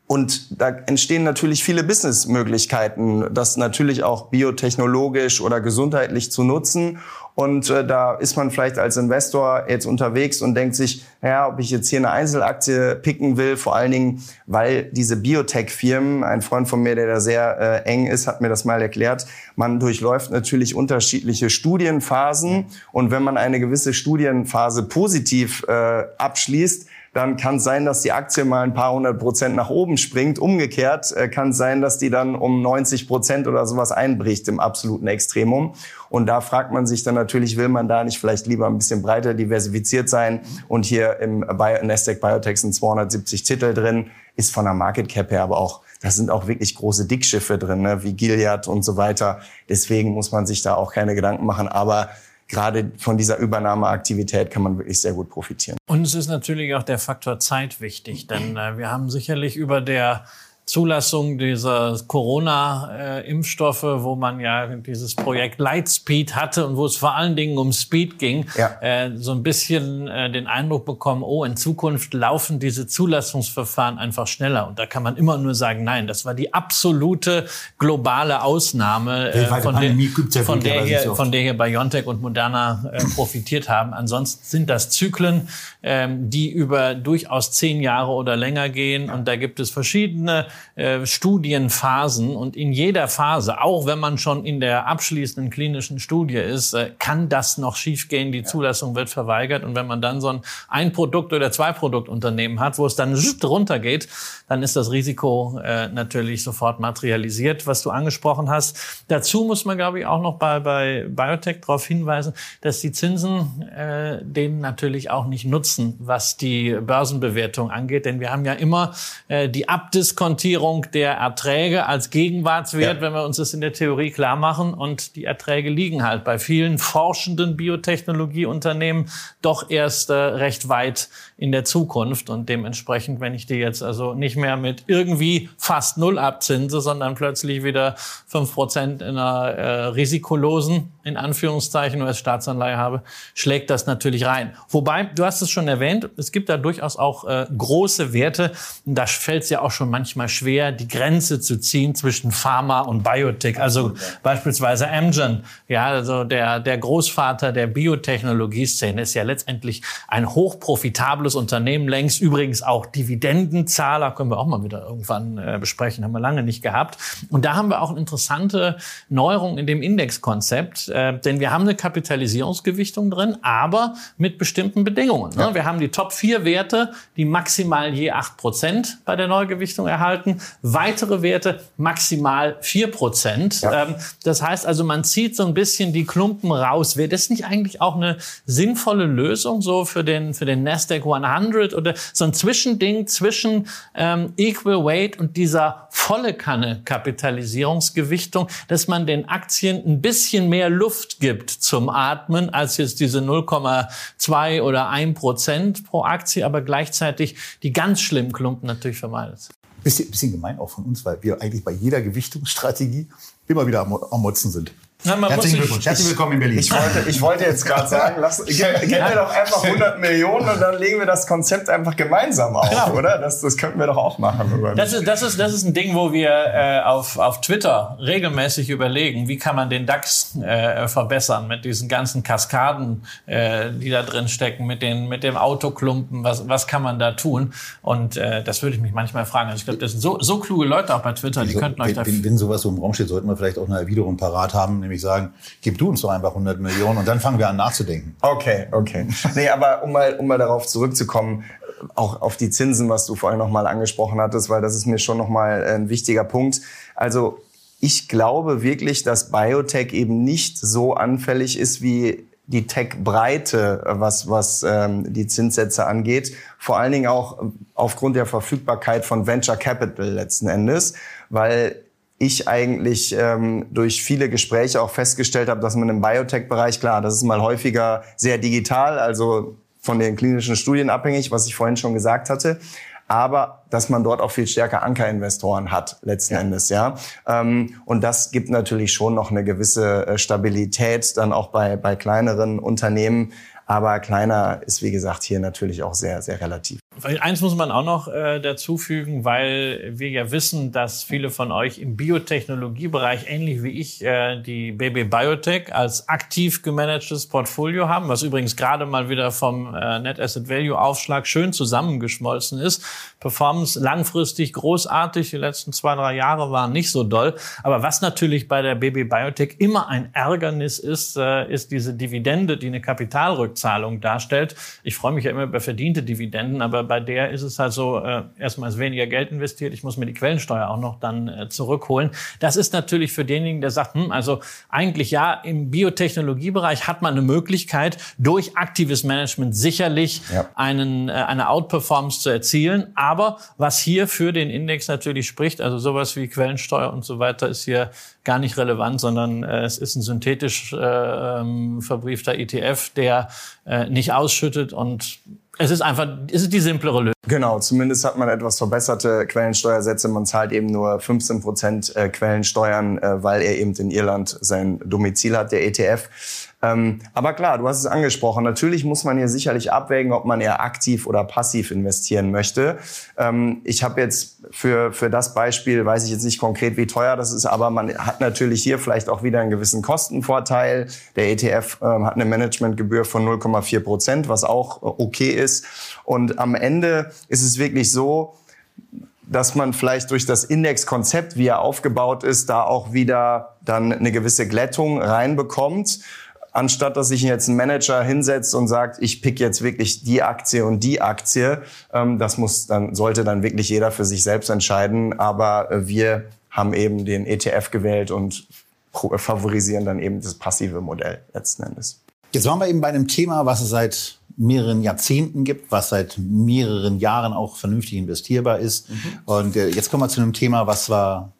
Speaker 3: und da entstehen natürlich viele Businessmöglichkeiten, das natürlich auch biotechnologisch oder gesundheitlich zu nutzen. Und äh, da ist man vielleicht als Investor jetzt unterwegs und denkt sich, ja, ob ich jetzt hier eine Einzelaktie picken will, vor allen Dingen, weil diese Biotech-Firmen, ein Freund von mir, der da sehr äh, eng ist, hat mir das mal erklärt, man durchläuft natürlich unterschiedliche Studienphasen. Und wenn man eine gewisse Studienphase positiv äh, abschließt, dann kann sein, dass die Aktie mal ein paar hundert Prozent nach oben springt. Umgekehrt äh, kann es sein, dass die dann um 90 Prozent oder sowas einbricht im absoluten Extremum. Und da fragt man sich dann natürlich, will man da nicht vielleicht lieber ein bisschen breiter diversifiziert sein? Und hier im Bio Nasdaq Biotech sind 270 Titel drin, ist von der Market Cap her aber auch da sind auch wirklich große Dickschiffe drin, ne, wie Gilead und so weiter. Deswegen muss man sich da auch keine Gedanken machen. Aber gerade von dieser Übernahmeaktivität kann man wirklich sehr gut profitieren.
Speaker 4: Und es ist natürlich auch der Faktor Zeit wichtig, denn äh, wir haben sicherlich über der Zulassung dieser Corona-Impfstoffe, wo man ja dieses Projekt Lightspeed hatte und wo es vor allen Dingen um Speed ging, ja. äh, so ein bisschen äh, den Eindruck bekommen, oh, in Zukunft laufen diese Zulassungsverfahren einfach schneller. Und da kann man immer nur sagen, nein, das war die absolute globale Ausnahme, äh, von, der, ja von, der hier, von der hier BioNTech und Moderna äh, profitiert haben. Ansonsten sind das Zyklen, ähm, die über durchaus zehn Jahre oder länger gehen. Und da gibt es verschiedene äh, Studienphasen und in jeder Phase, auch wenn man schon in der abschließenden klinischen Studie ist, äh, kann das noch schiefgehen. Die Zulassung wird verweigert und wenn man dann so ein ein Produkt oder zwei Produktunternehmen hat, wo es dann [LAUGHS] runtergeht, dann ist das Risiko äh, natürlich sofort materialisiert, was du angesprochen hast. Dazu muss man, glaube ich, auch noch bei, bei Biotech darauf hinweisen, dass die Zinsen äh, denen natürlich auch nicht nutzen, was die Börsenbewertung angeht, denn wir haben ja immer äh, die Abdiskontierung Reduzierung der Erträge als Gegenwartswert, ja. wenn wir uns das in der Theorie klar machen. Und die Erträge liegen halt bei vielen forschenden Biotechnologieunternehmen doch erst äh, recht weit in der Zukunft. Und dementsprechend, wenn ich die jetzt also nicht mehr mit irgendwie fast null abzinse, sondern plötzlich wieder fünf Prozent in einer äh, risikolosen, in Anführungszeichen, US-Staatsanleihe habe, schlägt das natürlich rein. Wobei, du hast es schon erwähnt, es gibt da durchaus auch äh, große Werte. Da fällt es ja auch schon manchmal schwer, die Grenze zu ziehen zwischen Pharma und Biotech. Also beispielsweise Amgen, ja, also der, der Großvater der Biotechnologie-Szene ist ja letztendlich ein hochprofitables Unternehmen, längst übrigens auch Dividendenzahler, können wir auch mal wieder irgendwann äh, besprechen, haben wir lange nicht gehabt. Und da haben wir auch eine interessante Neuerung in dem Indexkonzept, äh, denn wir haben eine Kapitalisierungsgewichtung drin, aber mit bestimmten Bedingungen. Ne? Ja. Wir haben die Top 4 Werte, die maximal je 8 Prozent bei der Neugewichtung erhalten, weitere Werte maximal 4 Prozent. Ja. Ähm, das heißt also, man zieht so ein bisschen die Klumpen raus. Wäre das nicht eigentlich auch eine sinnvolle Lösung so für den, für den Nasdaq 100 oder so ein Zwischending zwischen ähm, Equal Weight und dieser volle Kanne Kapitalisierungsgewichtung, dass man den Aktien ein bisschen mehr Luft gibt zum Atmen als jetzt diese 0,2 oder 1 Prozent pro Aktie, aber gleichzeitig die ganz schlimmen Klumpen natürlich vermeidet.
Speaker 2: Bisschen, bisschen gemein auch von uns, weil wir eigentlich bei jeder Gewichtungsstrategie immer wieder am, am Motzen sind.
Speaker 3: Na, Herzlichen Glückwunsch. Herzlich willkommen in Berlin. Ich wollte, ich wollte jetzt gerade sagen, lass, gib mir doch einfach 100 Millionen und dann legen wir das Konzept einfach gemeinsam auf, genau. oder? Das, das könnten wir doch auch machen.
Speaker 4: Das ist, das, ist, das ist ein Ding, wo wir äh, auf, auf Twitter regelmäßig überlegen, wie kann man den DAX äh, verbessern mit diesen ganzen Kaskaden, äh, die da drin stecken, mit, den, mit dem Autoklumpen, was, was kann man da tun? Und äh, das würde ich mich manchmal fragen. Also ich glaube, das sind so, so kluge Leute auch bei Twitter, die so, könnten euch
Speaker 2: da... Wenn, wenn sowas so im Raum steht, sollten wir vielleicht auch eine Erwiderung parat haben, nämlich sagen, gib du uns doch einfach 100 Millionen und dann fangen wir an nachzudenken.
Speaker 3: Okay, okay. Nee, aber um mal, um mal darauf zurückzukommen, auch auf die Zinsen, was du vorhin noch mal angesprochen hattest, weil das ist mir schon noch mal ein wichtiger Punkt. Also ich glaube wirklich, dass Biotech eben nicht so anfällig ist wie die Tech-Breite, was, was ähm, die Zinssätze angeht. Vor allen Dingen auch aufgrund der Verfügbarkeit von Venture Capital letzten Endes, weil ich eigentlich ähm, durch viele Gespräche auch festgestellt habe, dass man im Biotech-Bereich, klar, das ist mal häufiger sehr digital, also von den klinischen Studien abhängig, was ich vorhin schon gesagt hatte, aber dass man dort auch viel stärker Ankerinvestoren hat letzten ja. Endes, ja. Ähm, und das gibt natürlich schon noch eine gewisse äh, Stabilität dann auch bei bei kleineren Unternehmen, aber kleiner ist wie gesagt hier natürlich auch sehr sehr relativ.
Speaker 4: Eins muss man auch noch äh, dazu fügen, weil wir ja wissen, dass viele von euch im Biotechnologiebereich, ähnlich wie ich, äh, die BB Biotech als aktiv gemanagtes Portfolio haben, was übrigens gerade mal wieder vom äh, Net Asset Value Aufschlag schön zusammengeschmolzen ist. Performance langfristig großartig, die letzten zwei, drei Jahre waren nicht so doll. Aber was natürlich bei der BB Biotech immer ein Ärgernis ist, äh, ist diese Dividende, die eine Kapitalrückzahlung darstellt. Ich freue mich ja immer über verdiente Dividenden, aber bei der ist es halt so, äh, erstmal ist weniger Geld investiert, ich muss mir die Quellensteuer auch noch dann äh, zurückholen. Das ist natürlich für denjenigen, der sagt, hm, also eigentlich ja, im Biotechnologiebereich hat man eine Möglichkeit, durch aktives Management sicherlich ja. einen, äh, eine Outperformance zu erzielen. Aber was hier für den Index natürlich spricht, also sowas wie Quellensteuer und so weiter, ist hier gar nicht relevant, sondern äh, es ist ein synthetisch äh, ähm, verbriefter ETF, der äh, nicht ausschüttet und es ist einfach, es ist die simplere Lösung.
Speaker 3: Genau, zumindest hat man etwas verbesserte Quellensteuersätze. Man zahlt eben nur 15 Prozent äh, Quellensteuern, äh, weil er eben in Irland sein Domizil hat, der ETF. Ähm, aber klar, du hast es angesprochen. Natürlich muss man hier sicherlich abwägen, ob man eher aktiv oder passiv investieren möchte. Ähm, ich habe jetzt für, für das Beispiel, weiß ich jetzt nicht konkret, wie teuer das ist, aber man hat natürlich hier vielleicht auch wieder einen gewissen Kostenvorteil. Der ETF ähm, hat eine Managementgebühr von 0,4 Prozent, was auch äh, okay ist. Und am Ende ist es wirklich so, dass man vielleicht durch das Indexkonzept, wie er aufgebaut ist, da auch wieder dann eine gewisse Glättung reinbekommt anstatt dass sich jetzt ein Manager hinsetzt und sagt, ich pick jetzt wirklich die Aktie und die Aktie. Ähm, das muss dann, sollte dann wirklich jeder für sich selbst entscheiden. Aber äh, wir haben eben den ETF gewählt und favorisieren dann eben das passive Modell letzten Endes.
Speaker 2: Jetzt waren wir eben bei einem Thema, was es seit mehreren Jahrzehnten gibt, was seit mehreren Jahren auch vernünftig investierbar ist. Mhm. Und äh, jetzt kommen wir zu einem Thema, was wir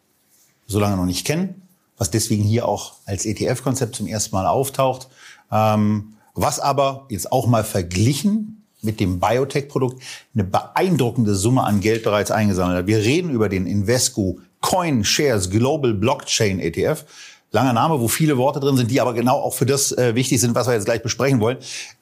Speaker 2: so lange noch nicht kennen, was deswegen hier auch als ETF-Konzept zum ersten Mal auftaucht, ähm, was aber jetzt auch mal verglichen mit dem Biotech-Produkt eine beeindruckende Summe an Geld bereits eingesammelt hat. Wir reden über den Invesco Coin Shares Global Blockchain ETF. Langer Name, wo viele Worte drin sind, die aber genau auch für das äh, wichtig sind, was wir jetzt gleich besprechen wollen.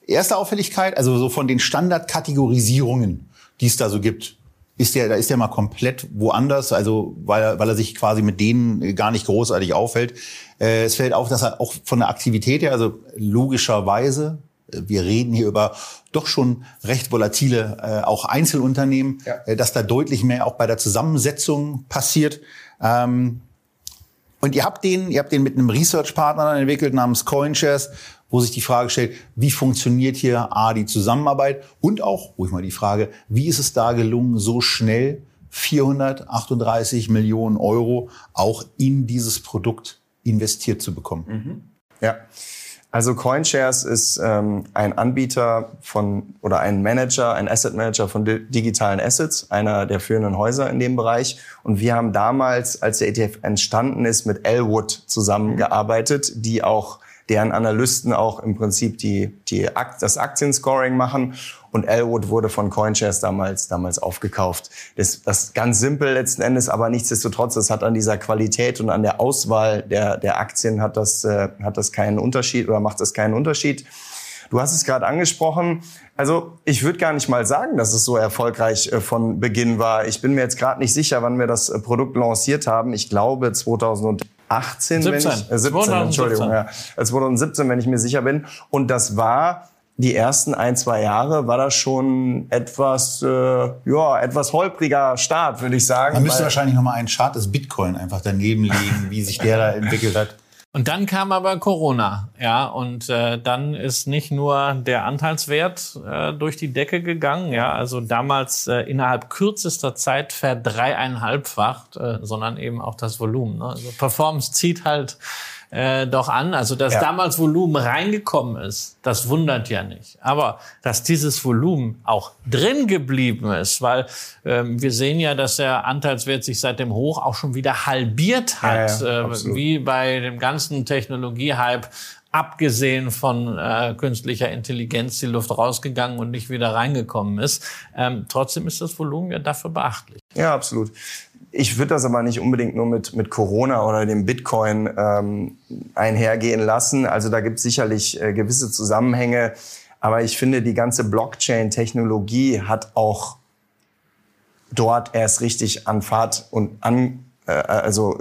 Speaker 2: Erste Auffälligkeit, also so von den Standardkategorisierungen, die es da so gibt. Ist der, da ist der mal komplett woanders, also weil er, weil er sich quasi mit denen gar nicht großartig auffällt. Äh, es fällt auf, dass er auch von der Aktivität her, also logischerweise, äh, wir reden hier über doch schon recht volatile, äh, auch Einzelunternehmen, ja. äh, dass da deutlich mehr auch bei der Zusammensetzung passiert. Ähm, und ihr habt den, ihr habt den mit einem Research-Partner entwickelt namens CoinShares wo sich die Frage stellt, wie funktioniert hier A, die Zusammenarbeit und auch, ich mal die Frage, wie ist es da gelungen, so schnell 438 Millionen Euro auch in dieses Produkt investiert zu bekommen?
Speaker 3: Mhm. Ja. Also CoinShares ist ähm, ein Anbieter von oder ein Manager, ein Asset Manager von digitalen Assets, einer der führenden Häuser in dem Bereich. Und wir haben damals, als der ETF entstanden ist, mit Elwood zusammengearbeitet, die auch deren Analysten auch im Prinzip die, die Akt, das Aktienscoring machen. Und Elwood wurde von CoinShares damals, damals aufgekauft. Das, das ganz simpel letzten Endes, aber nichtsdestotrotz, es hat an dieser Qualität und an der Auswahl der, der Aktien hat das, äh, hat das keinen Unterschied oder macht das keinen Unterschied. Du hast es gerade angesprochen. Also ich würde gar nicht mal sagen, dass es so erfolgreich äh, von Beginn war. Ich bin mir jetzt gerade nicht sicher, wann wir das äh, Produkt lanciert haben. Ich glaube 2000 18, 17. wenn ich, äh, 17, Entschuldigung, ja. 2017, wenn ich mir sicher bin. Und das war die ersten ein, zwei Jahre war das schon etwas, äh, ja, etwas holpriger Start, würde ich sagen.
Speaker 2: Man müsste wahrscheinlich nochmal einen Chart des Bitcoin einfach daneben legen, wie sich der da entwickelt hat.
Speaker 4: Und dann kam aber Corona, ja, und äh, dann ist nicht nur der Anteilswert äh, durch die Decke gegangen, ja, also damals äh, innerhalb kürzester Zeit verdreieinhalbfacht, äh, sondern eben auch das Volumen. Ne? Also Performance zieht halt äh, doch an. Also, dass ja. damals Volumen reingekommen ist, das wundert ja nicht. Aber dass dieses Volumen auch drin geblieben ist, weil ähm, wir sehen ja, dass der Anteilswert sich seit dem Hoch auch schon wieder halbiert hat, ja, ja, äh, wie bei dem ganzen Technologiehype abgesehen von äh, künstlicher Intelligenz die Luft rausgegangen und nicht wieder reingekommen ist. Ähm, trotzdem ist das Volumen ja dafür beachtlich.
Speaker 3: Ja, absolut. Ich würde das aber nicht unbedingt nur mit, mit Corona oder dem Bitcoin ähm, einhergehen lassen. Also da gibt es sicherlich äh, gewisse Zusammenhänge. Aber ich finde, die ganze Blockchain-Technologie hat auch dort erst richtig an Fahrt und an, äh, also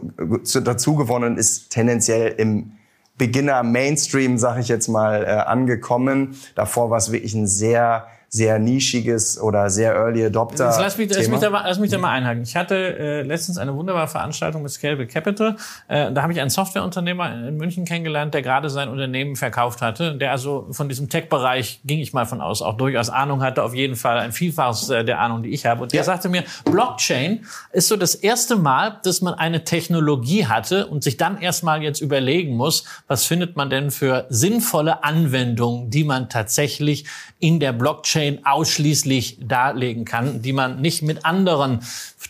Speaker 3: dazu gewonnen, ist tendenziell im Beginner Mainstream, sag ich jetzt mal, äh, angekommen. Davor war es wirklich ein sehr sehr nischiges oder sehr Early Adopter.
Speaker 4: Jetzt lass mich, lass mich, da, mal, lass mich da mal einhaken. Ich hatte äh, letztens eine wunderbare Veranstaltung mit Scalable Capital. Äh, da habe ich einen Softwareunternehmer in München kennengelernt, der gerade sein Unternehmen verkauft hatte, der also von diesem Tech-Bereich, ging ich mal von aus, auch durchaus Ahnung hatte, auf jeden Fall ein Vielfaches äh, der Ahnung, die ich habe. Und der ja. sagte mir, Blockchain ist so das erste Mal, dass man eine Technologie hatte und sich dann erstmal jetzt überlegen muss, was findet man denn für sinnvolle Anwendungen, die man tatsächlich in der Blockchain ausschließlich darlegen kann, die man nicht mit anderen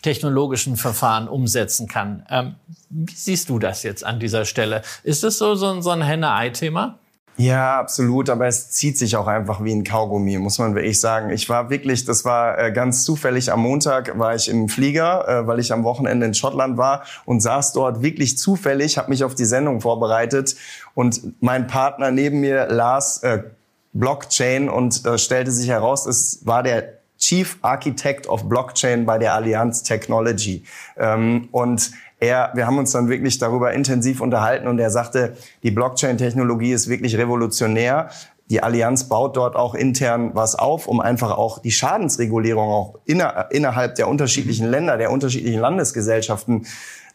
Speaker 4: technologischen Verfahren umsetzen kann. Ähm, wie siehst du das jetzt an dieser Stelle? Ist das so, so, so ein Henne-Ei-Thema?
Speaker 3: Ja, absolut, aber es zieht sich auch einfach wie ein Kaugummi, muss man wirklich sagen. Ich war wirklich, das war äh, ganz zufällig, am Montag war ich im Flieger, äh, weil ich am Wochenende in Schottland war und saß dort wirklich zufällig, habe mich auf die Sendung vorbereitet und mein Partner neben mir las äh, Blockchain und da stellte sich heraus, es war der Chief Architect of Blockchain bei der Allianz Technology. Ähm, und er, wir haben uns dann wirklich darüber intensiv unterhalten und er sagte, die Blockchain-Technologie ist wirklich revolutionär. Die Allianz baut dort auch intern was auf, um einfach auch die Schadensregulierung auch inner, innerhalb der unterschiedlichen Länder, der unterschiedlichen Landesgesellschaften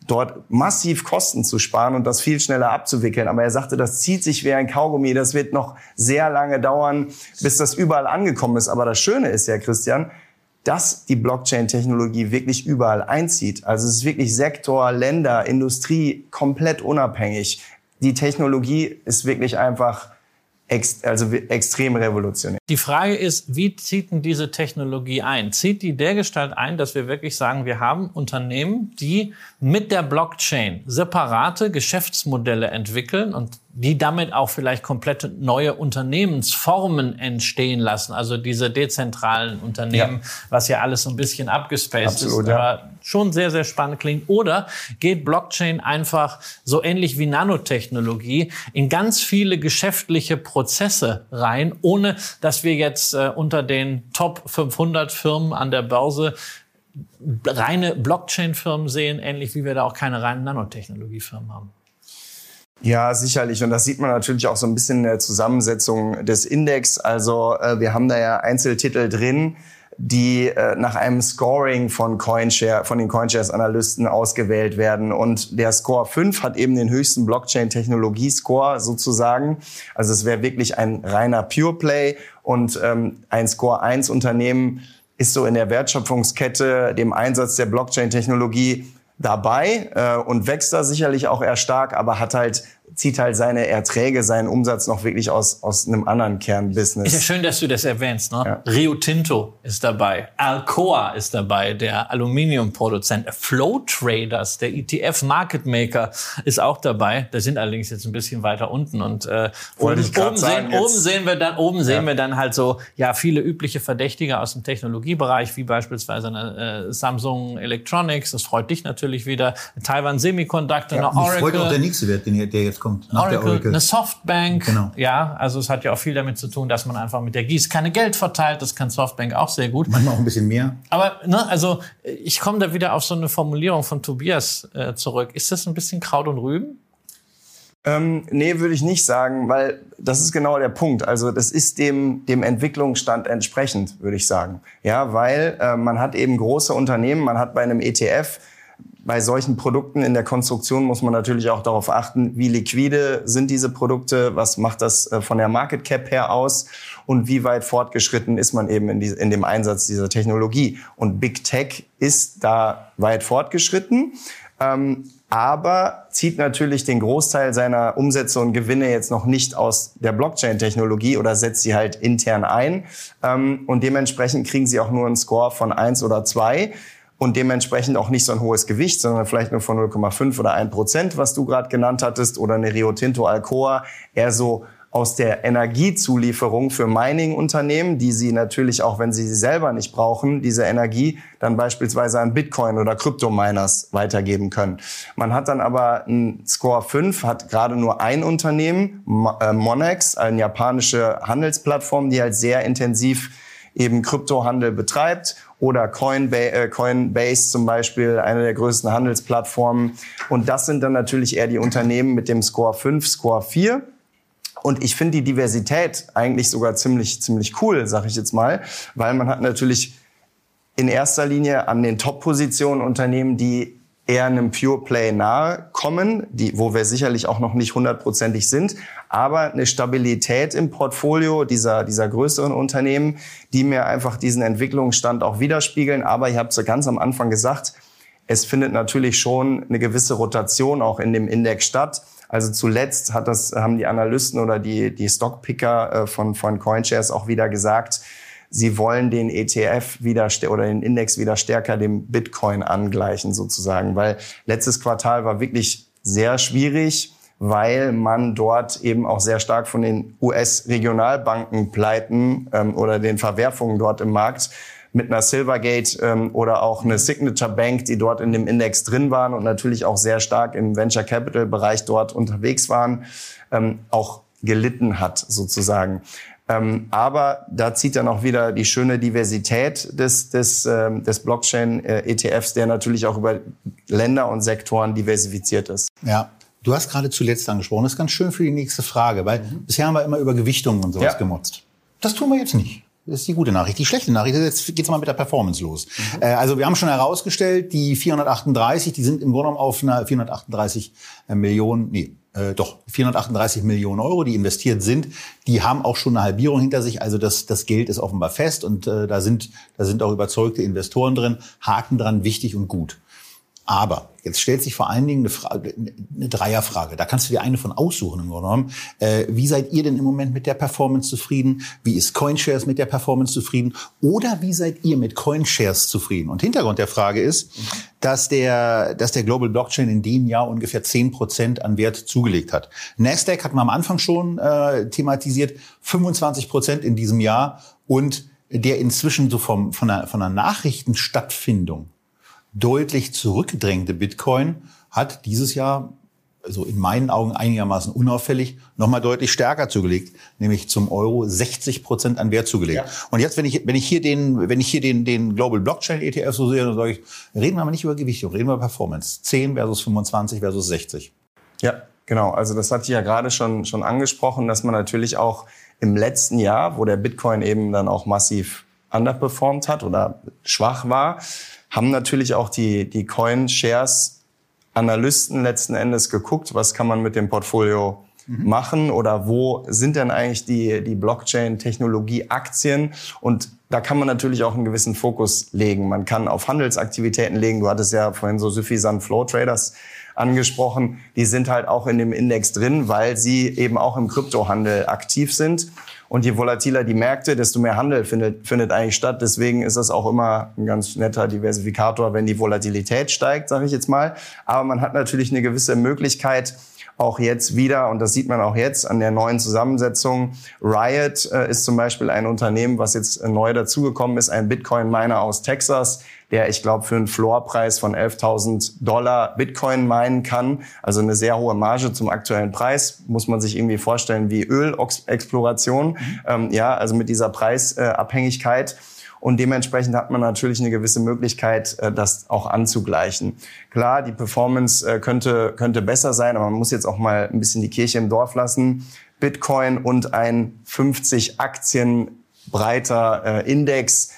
Speaker 3: dort massiv Kosten zu sparen und das viel schneller abzuwickeln. Aber er sagte, das zieht sich wie ein Kaugummi. Das wird noch sehr lange dauern, bis das überall angekommen ist. Aber das Schöne ist ja, Christian, dass die Blockchain-Technologie wirklich überall einzieht. Also es ist wirklich Sektor, Länder, Industrie komplett unabhängig. Die Technologie ist wirklich einfach ex also extrem revolutionär.
Speaker 4: Die Frage ist, wie zieht denn diese Technologie ein? Zieht die dergestalt ein, dass wir wirklich sagen, wir haben Unternehmen, die mit der Blockchain separate Geschäftsmodelle entwickeln und die damit auch vielleicht komplette neue Unternehmensformen entstehen lassen, also diese dezentralen Unternehmen, ja. was ja alles so ein bisschen abgespaced Absolut, ist, ja. aber schon sehr, sehr spannend klingt. Oder geht Blockchain einfach so ähnlich wie Nanotechnologie in ganz viele geschäftliche Prozesse rein, ohne dass wir jetzt äh, unter den Top 500 Firmen an der Börse reine Blockchain-Firmen sehen, ähnlich wie wir da auch keine reinen Nanotechnologiefirmen haben.
Speaker 3: Ja, sicherlich. Und das sieht man natürlich auch so ein bisschen in der Zusammensetzung des Index. Also äh, wir haben da ja Einzeltitel drin, die äh, nach einem Scoring von CoinShare, von den CoinShares-Analysten ausgewählt werden. Und der Score 5 hat eben den höchsten Blockchain-Technologie-Score sozusagen. Also es wäre wirklich ein reiner Pure Play und ähm, ein Score 1 Unternehmen ist so in der Wertschöpfungskette, dem Einsatz der Blockchain-Technologie dabei äh, und wächst da sicherlich auch eher stark, aber hat halt zieht halt seine Erträge, seinen Umsatz noch wirklich aus, aus einem anderen Kernbusiness.
Speaker 4: Ist ja schön, dass du das erwähnst. Ne? Ja. Rio Tinto ist dabei, Alcoa ist dabei, der Aluminiumproduzent, Flow Traders, der ETF Market Maker ist auch dabei. Da sind allerdings jetzt ein bisschen weiter unten und äh, oben, oben, sagen, sehen, oben sehen wir dann oben ja. sehen wir dann halt so ja viele übliche Verdächtige aus dem Technologiebereich, wie beispielsweise eine äh, Samsung Electronics. Das freut dich natürlich wieder. Taiwan Semiconductor,
Speaker 2: ja, eine Oracle. Freut auch der nächste Wert, der jetzt kommt kommt nach
Speaker 4: Oracle, der Oracle. Eine Softbank. Genau. Ja, also es hat ja auch viel damit zu tun, dass man einfach mit der Gießkanne Geld verteilt. Das kann Softbank auch sehr gut.
Speaker 2: Manchmal auch ein bisschen mehr.
Speaker 4: Aber ne, also ich komme da wieder auf so eine Formulierung von Tobias äh, zurück. Ist das ein bisschen Kraut und Rüben?
Speaker 3: Ähm, nee, würde ich nicht sagen, weil das ist genau der Punkt. Also das ist dem, dem Entwicklungsstand entsprechend, würde ich sagen. Ja, weil äh, man hat eben große Unternehmen, man hat bei einem ETF bei solchen Produkten in der Konstruktion muss man natürlich auch darauf achten, wie liquide sind diese Produkte, was macht das äh, von der Market Cap her aus und wie weit fortgeschritten ist man eben in, die, in dem Einsatz dieser Technologie. Und Big Tech ist da weit fortgeschritten. Ähm, aber zieht natürlich den Großteil seiner Umsätze und Gewinne jetzt noch nicht aus der Blockchain-Technologie oder setzt sie halt intern ein. Ähm, und dementsprechend kriegen sie auch nur einen Score von eins oder zwei und dementsprechend auch nicht so ein hohes Gewicht, sondern vielleicht nur von 0,5 oder 1 Prozent, was du gerade genannt hattest, oder eine Rio Tinto Alcoa, eher so aus der Energiezulieferung für Mining-Unternehmen, die sie natürlich auch, wenn sie sie selber nicht brauchen, diese Energie dann beispielsweise an Bitcoin oder Kryptominers weitergeben können. Man hat dann aber einen Score 5, hat gerade nur ein Unternehmen, äh, Monex, eine japanische Handelsplattform, die halt sehr intensiv eben Kryptohandel betreibt oder Coinbase, äh, Coinbase zum Beispiel, eine der größten Handelsplattformen. Und das sind dann natürlich eher die Unternehmen mit dem Score 5, Score 4. Und ich finde die Diversität eigentlich sogar ziemlich, ziemlich cool, sag ich jetzt mal, weil man hat natürlich in erster Linie an den Top-Positionen Unternehmen, die eher einem Pure Play nahe kommen, die, wo wir sicherlich auch noch nicht hundertprozentig sind, aber eine Stabilität im Portfolio dieser, dieser größeren Unternehmen, die mir einfach diesen Entwicklungsstand auch widerspiegeln. Aber ich habe ja ganz am Anfang gesagt, es findet natürlich schon eine gewisse Rotation auch in dem Index statt. Also zuletzt hat das, haben die Analysten oder die, die Stockpicker äh, von, von CoinShares auch wieder gesagt, sie wollen den ETF wieder oder den Index wieder stärker dem Bitcoin angleichen sozusagen, weil letztes Quartal war wirklich sehr schwierig, weil man dort eben auch sehr stark von den US-Regionalbanken pleiten ähm, oder den Verwerfungen dort im Markt mit einer Silvergate ähm, oder auch eine Signature Bank, die dort in dem Index drin waren und natürlich auch sehr stark im Venture Capital Bereich dort unterwegs waren, ähm, auch gelitten hat sozusagen. Ähm, aber da zieht dann auch wieder die schöne Diversität des, des, ähm, des Blockchain-ETFs, der natürlich auch über Länder und Sektoren diversifiziert ist.
Speaker 2: Ja. Du hast gerade zuletzt angesprochen, das ist ganz schön für die nächste Frage, weil mhm. bisher haben wir immer über Gewichtungen und sowas ja. gemotzt. Das tun wir jetzt nicht. Das ist die gute Nachricht. Die schlechte Nachricht ist, jetzt geht's mal mit der Performance los. Mhm. Äh, also wir haben schon herausgestellt, die 438, die sind im Grunde genommen auf einer 438 Millionen, nee, äh, doch 438 Millionen Euro, die investiert sind, die haben auch schon eine Halbierung hinter sich. Also das, das Geld ist offenbar fest und äh, da sind da sind auch überzeugte Investoren drin. Haken dran, wichtig und gut. Aber jetzt stellt sich vor allen Dingen eine, Frage, eine Dreierfrage. Da kannst du dir eine von aussuchen im Grunde genommen. Äh, wie seid ihr denn im Moment mit der Performance zufrieden? Wie ist CoinShares mit der Performance zufrieden? Oder wie seid ihr mit CoinShares zufrieden? Und Hintergrund der Frage ist, dass der, dass der Global Blockchain in dem Jahr ungefähr zehn Prozent an Wert zugelegt hat. Nasdaq hat man am Anfang schon äh, thematisiert, 25 Prozent in diesem Jahr und der inzwischen so vom, von, der, von der Nachrichtenstattfindung deutlich zurückgedrängte Bitcoin hat dieses Jahr also in meinen Augen einigermaßen unauffällig, nochmal deutlich stärker zugelegt, nämlich zum Euro 60 Prozent an Wert zugelegt. Ja. Und jetzt, wenn ich, wenn ich hier den, wenn ich hier den, den Global Blockchain ETF so sehe, dann sage ich, reden wir aber nicht über Gewichtung, reden wir über Performance. 10 versus 25 versus 60.
Speaker 3: Ja, genau. Also das hatte ich ja gerade schon, schon angesprochen, dass man natürlich auch im letzten Jahr, wo der Bitcoin eben dann auch massiv underperformed hat oder schwach war, haben natürlich auch die, die Coin-Shares Analysten letzten Endes geguckt, was kann man mit dem Portfolio mhm. machen oder wo sind denn eigentlich die, die Blockchain-Technologie-Aktien und da kann man natürlich auch einen gewissen Fokus legen. Man kann auf Handelsaktivitäten legen. Du hattest ja vorhin so suffisant Flow Traders angesprochen. Die sind halt auch in dem Index drin, weil sie eben auch im Kryptohandel aktiv sind. Und je volatiler die Märkte, desto mehr Handel findet, findet eigentlich statt. Deswegen ist das auch immer ein ganz netter Diversifikator, wenn die Volatilität steigt, sage ich jetzt mal. Aber man hat natürlich eine gewisse Möglichkeit, auch jetzt wieder, und das sieht man auch jetzt an der neuen Zusammensetzung. Riot äh, ist zum Beispiel ein Unternehmen, was jetzt neu dazugekommen ist, ein Bitcoin-Miner aus Texas, der, ich glaube, für einen Floorpreis von 11.000 Dollar Bitcoin meinen kann. Also eine sehr hohe Marge zum aktuellen Preis. Muss man sich irgendwie vorstellen wie Ölexploration. Mhm. Ähm, ja, also mit dieser Preisabhängigkeit. Und dementsprechend hat man natürlich eine gewisse Möglichkeit, äh, das auch anzugleichen. Klar, die Performance äh, könnte, könnte besser sein, aber man muss jetzt auch mal ein bisschen die Kirche im Dorf lassen. Bitcoin und ein 50 Aktien breiter äh, Index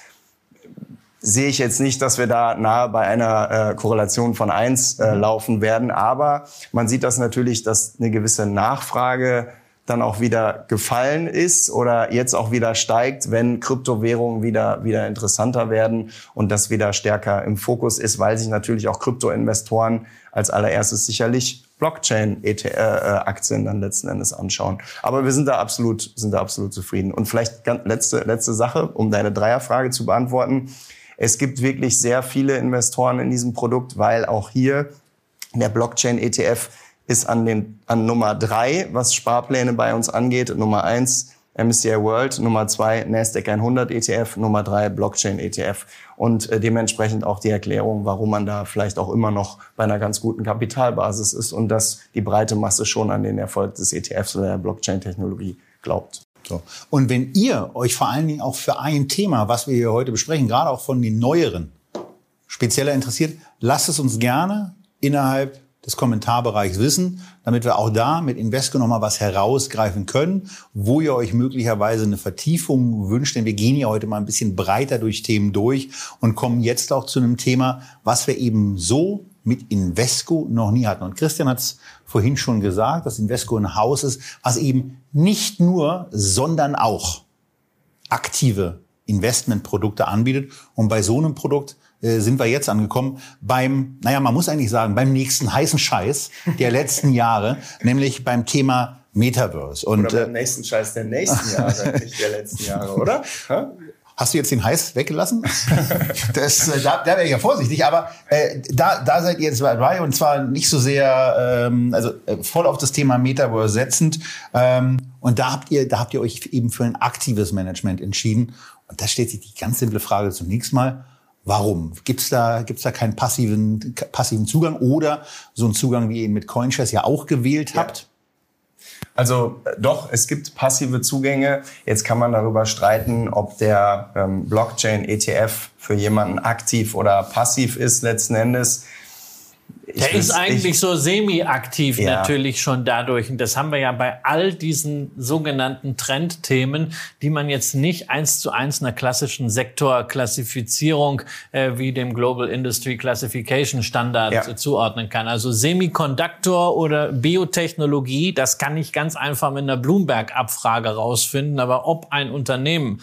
Speaker 3: sehe ich jetzt nicht, dass wir da nahe bei einer äh, Korrelation von eins äh, mhm. laufen werden. Aber man sieht das natürlich, dass eine gewisse Nachfrage dann auch wieder gefallen ist oder jetzt auch wieder steigt, wenn Kryptowährungen wieder, wieder interessanter werden und das wieder stärker im Fokus ist, weil sich natürlich auch Kryptoinvestoren als allererstes sicherlich Blockchain-Aktien dann letzten Endes anschauen. Aber wir sind da absolut, sind da absolut zufrieden. Und vielleicht ganz letzte, letzte Sache, um deine Dreierfrage zu beantworten. Es gibt wirklich sehr viele Investoren in diesem Produkt, weil auch hier der Blockchain-ETF ist an, den, an Nummer drei, was Sparpläne bei uns angeht. Nummer eins MSCI World, Nummer zwei Nasdaq 100 ETF, Nummer drei Blockchain ETF und äh, dementsprechend auch die Erklärung, warum man da vielleicht auch immer noch bei einer ganz guten Kapitalbasis ist und dass die breite Masse schon an den Erfolg des ETFs oder der Blockchain-Technologie glaubt.
Speaker 2: So. Und wenn ihr euch vor allen Dingen auch für ein Thema, was wir hier heute besprechen, gerade auch von den neueren, spezieller interessiert, lasst es uns gerne innerhalb des Kommentarbereichs wissen, damit wir auch da mit Invesco nochmal was herausgreifen können, wo ihr euch möglicherweise eine Vertiefung wünscht. Denn wir gehen ja heute mal ein bisschen breiter durch Themen durch und kommen jetzt auch zu einem Thema, was wir eben so mit Invesco noch nie hatten. Und Christian hat es vorhin schon gesagt, dass Invesco ein Haus ist, was eben nicht nur, sondern auch aktive Investmentprodukte anbietet. Und bei so einem Produkt äh, sind wir jetzt angekommen beim, naja, man muss eigentlich sagen, beim nächsten heißen Scheiß der letzten [LAUGHS] Jahre, nämlich beim Thema Metaverse.
Speaker 3: Und, oder beim äh, nächsten Scheiß der nächsten Jahre, [LAUGHS] nicht der letzten Jahre, oder?
Speaker 2: Hast du jetzt den heiß weggelassen? [LAUGHS] das, äh, da, da wäre ich ja vorsichtig, aber äh, da, da seid ihr jetzt bei und zwar nicht so sehr, ähm, also äh, voll auf das Thema Metaverse setzend. Ähm, und da habt ihr, da habt ihr euch eben für ein aktives Management entschieden. Und da stellt sich die ganz simple Frage zunächst mal, Warum? Gibt's da, gibt's da keinen passiven, passiven Zugang oder so einen Zugang, wie ihr ihn mit CoinShares ja auch gewählt habt?
Speaker 3: Also äh, doch, es gibt passive Zugänge. Jetzt kann man darüber streiten, ob der ähm, Blockchain-ETF für jemanden aktiv oder passiv ist letzten Endes.
Speaker 4: Der ist eigentlich so semi-aktiv ja. natürlich schon dadurch. Und das haben wir ja bei all diesen sogenannten Trendthemen, die man jetzt nicht eins zu eins einer klassischen Sektorklassifizierung äh, wie dem Global Industry Classification Standard ja. zuordnen kann. Also Semiconductor oder Biotechnologie, das kann ich ganz einfach mit einer Bloomberg-Abfrage rausfinden. Aber ob ein Unternehmen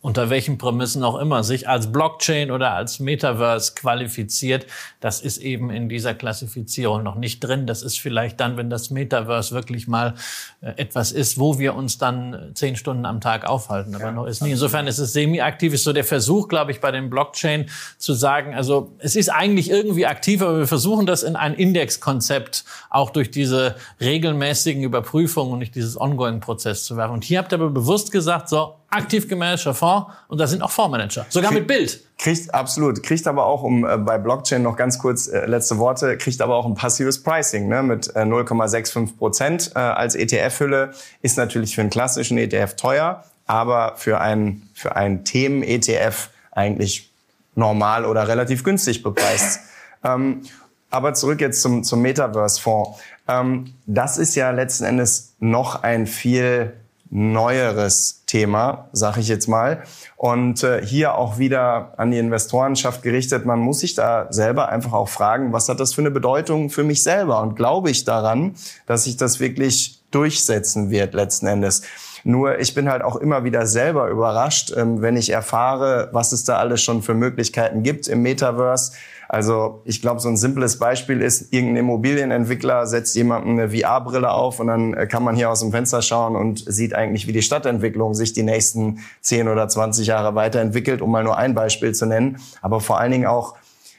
Speaker 4: unter welchen Prämissen auch immer, sich als Blockchain oder als Metaverse qualifiziert, das ist eben in dieser Klassifizierung noch nicht drin. Das ist vielleicht dann, wenn das Metaverse wirklich mal äh, etwas ist, wo wir uns dann äh, zehn Stunden am Tag aufhalten. Aber ja, noch ist nicht. Insofern ist es semi-aktiv, ist so der Versuch, glaube ich, bei dem Blockchain zu sagen, also es ist eigentlich irgendwie aktiv, aber wir versuchen das in ein Indexkonzept auch durch diese regelmäßigen Überprüfungen und nicht dieses Ongoing-Prozess zu werfen. Und hier habt ihr aber bewusst gesagt, so, aktiv gemanagter Fonds und da sind auch Fondsmanager, sogar mit Bild.
Speaker 3: Kriegt absolut, kriegt aber auch um äh, bei Blockchain noch ganz kurz äh, letzte Worte, kriegt aber auch ein passives Pricing ne, mit äh, 0,65 Prozent äh, als ETF-Hülle ist natürlich für einen klassischen ETF teuer, aber für einen für einen Themen-ETF eigentlich normal oder relativ günstig bepreist. [CLEARS THROAT] ähm, aber zurück jetzt zum zum Metaverse-Fonds. Ähm, das ist ja letzten Endes noch ein viel neueres Thema, sage ich jetzt mal. Und äh, hier auch wieder an die Investorenschaft gerichtet, man muss sich da selber einfach auch fragen, was hat das für eine Bedeutung für mich selber? Und glaube ich daran, dass sich das wirklich durchsetzen wird letzten Endes? Nur ich bin halt auch immer wieder selber überrascht, ähm, wenn ich erfahre, was es da alles schon für Möglichkeiten gibt im Metaverse also ich glaube, so ein simples Beispiel ist, irgendein Immobilienentwickler setzt jemandem eine VR-Brille auf und dann äh, kann man hier aus dem Fenster schauen und sieht eigentlich, wie die Stadtentwicklung sich die nächsten 10 oder 20 Jahre weiterentwickelt, um mal nur ein Beispiel zu nennen. Aber vor allen Dingen auch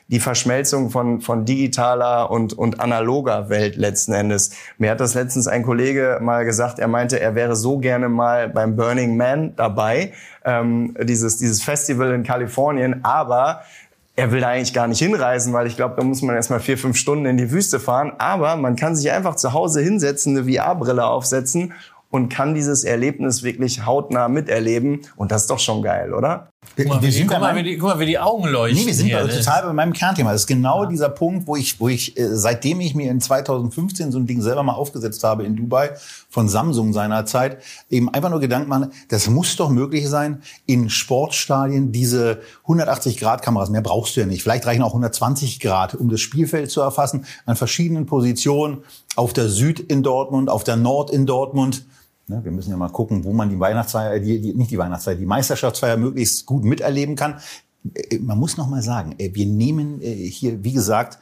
Speaker 3: die Verschmelzung von, von digitaler und, und analoger Welt letzten Endes. Mir hat das letztens ein Kollege mal gesagt, er meinte, er wäre so gerne mal beim Burning Man dabei, ähm, dieses, dieses Festival in Kalifornien, aber er will da eigentlich gar nicht hinreisen, weil ich glaube, da muss man erstmal vier, fünf Stunden in die Wüste fahren. Aber man kann sich einfach zu Hause hinsetzen, eine VR-Brille aufsetzen und kann dieses Erlebnis wirklich hautnah miterleben. Und das ist doch schon geil, oder?
Speaker 4: Guck mal, wie, die, guck, mal, wie die, guck mal, wie die Augen leuchten.
Speaker 2: Nee, wir sind hier, total bei meinem Kernthema. Das ist genau ja. dieser Punkt, wo ich, wo ich, äh, seitdem ich mir in 2015 so ein Ding selber mal aufgesetzt habe in Dubai von Samsung seinerzeit, eben einfach nur Gedanken machen, das muss doch möglich sein, in Sportstadien diese 180-Grad-Kameras, mehr brauchst du ja nicht. Vielleicht reichen auch 120 Grad, um das Spielfeld zu erfassen, an verschiedenen Positionen, auf der Süd in Dortmund, auf der Nord in Dortmund wir müssen ja mal gucken, wo man die Weihnachtsfeier, die, die, nicht die Weihnachtsfeier, die Meisterschaftsfeier möglichst gut miterleben kann. Äh, man muss noch mal sagen, äh, wir nehmen äh, hier, wie gesagt,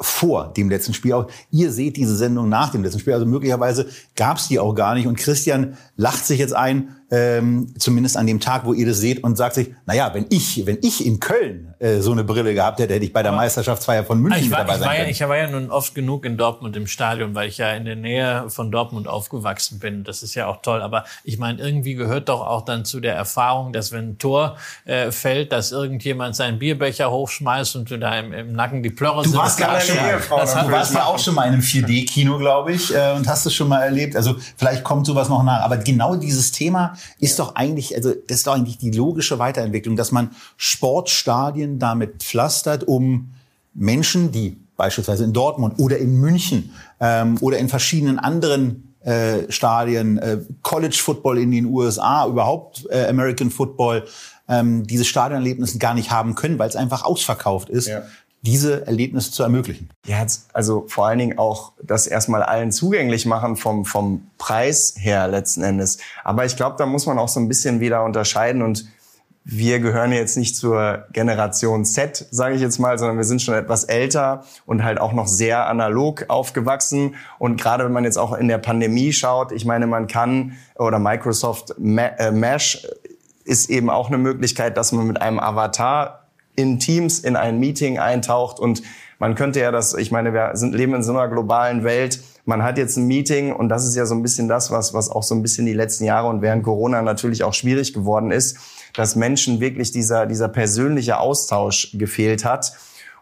Speaker 2: vor dem letzten Spiel auf. Ihr seht diese Sendung nach dem letzten Spiel, also möglicherweise gab es die auch gar nicht. Und Christian lacht sich jetzt ein, ähm, zumindest an dem Tag, wo ihr das seht, und sagt sich, naja, wenn ich, wenn ich in Köln äh, so eine Brille gehabt hätte, hätte ich bei der Meisterschaftsfeier von München
Speaker 4: ich war,
Speaker 2: dabei
Speaker 4: sein
Speaker 2: war
Speaker 4: können. Ja, ich war ja nun oft genug in Dortmund im Stadion, weil ich ja in der Nähe von Dortmund aufgewachsen bin. Das ist ja auch toll. Aber ich meine, irgendwie gehört doch auch dann zu der Erfahrung, dass wenn ein Tor äh, fällt, dass irgendjemand seinen Bierbecher hochschmeißt und du da im, im Nacken die Plörre
Speaker 2: Du warst, ja schon, du warst ja auch schon mal in einem 4D-Kino, glaube ich, äh, und hast es schon mal erlebt. Also vielleicht kommt sowas noch nach. Aber genau dieses Thema ist doch eigentlich, also das ist doch eigentlich die logische Weiterentwicklung, dass man Sportstadien damit pflastert, um Menschen, die beispielsweise in Dortmund oder in München ähm, oder in verschiedenen anderen äh, Stadien, äh, College Football in den USA, überhaupt äh, American Football, ähm, diese Stadionerlebnisse gar nicht haben können, weil es einfach ausverkauft ist. Ja diese Erlebnisse zu ermöglichen.
Speaker 3: Ja, also vor allen Dingen auch das erstmal allen zugänglich machen vom, vom Preis her letzten Endes. Aber ich glaube, da muss man auch so ein bisschen wieder unterscheiden und wir gehören jetzt nicht zur Generation Z, sage ich jetzt mal, sondern wir sind schon etwas älter und halt auch noch sehr analog aufgewachsen. Und gerade wenn man jetzt auch in der Pandemie schaut, ich meine, man kann oder Microsoft äh, Mesh ist eben auch eine Möglichkeit, dass man mit einem Avatar in Teams in ein Meeting eintaucht und man könnte ja das, ich meine, wir sind, leben in so einer globalen Welt. Man hat jetzt ein Meeting und das ist ja so ein bisschen das, was, was auch so ein bisschen die letzten Jahre und während Corona natürlich auch schwierig geworden ist, dass Menschen wirklich dieser, dieser persönliche Austausch gefehlt hat.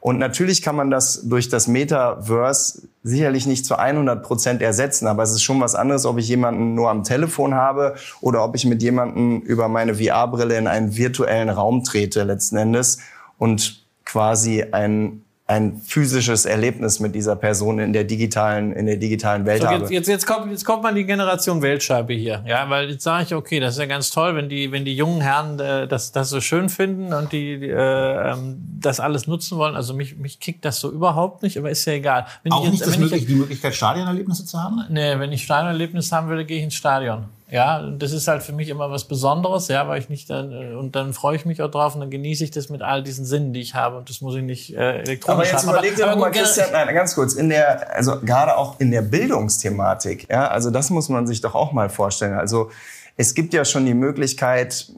Speaker 3: Und natürlich kann man das durch das Metaverse sicherlich nicht zu 100 Prozent ersetzen, aber es ist schon was anderes, ob ich jemanden nur am Telefon habe oder ob ich mit jemandem über meine VR-Brille in einen virtuellen Raum trete letzten Endes und quasi ein ein physisches Erlebnis mit dieser Person in der digitalen, in der digitalen Welt so,
Speaker 4: jetzt, habe. Jetzt, jetzt, kommt, jetzt kommt man die Generation Weltscheibe hier. Ja, weil jetzt sage ich, okay, das ist ja ganz toll, wenn die, wenn die jungen Herren äh, das, das so schön finden und die äh, ähm, das alles nutzen wollen. Also mich, mich kickt das so überhaupt nicht, aber ist ja egal.
Speaker 2: Wenn Auch ich jetzt, nicht das möglich, ich, die Möglichkeit, Stadionerlebnisse zu haben?
Speaker 4: Nee, wenn ich Stadionerlebnisse haben würde, gehe ich ins Stadion. Ja, das ist halt für mich immer was Besonderes, ja, weil ich nicht dann, äh, und dann freue ich mich auch drauf und dann genieße ich das mit all diesen Sinnen, die ich habe und das muss ich nicht äh, elektronisch
Speaker 3: aber jetzt. Überleg dir aber, mal, Christian, nein, ganz kurz, in der, also gerade auch in der Bildungsthematik, ja, also das muss man sich doch auch mal vorstellen. Also es gibt ja schon die Möglichkeit,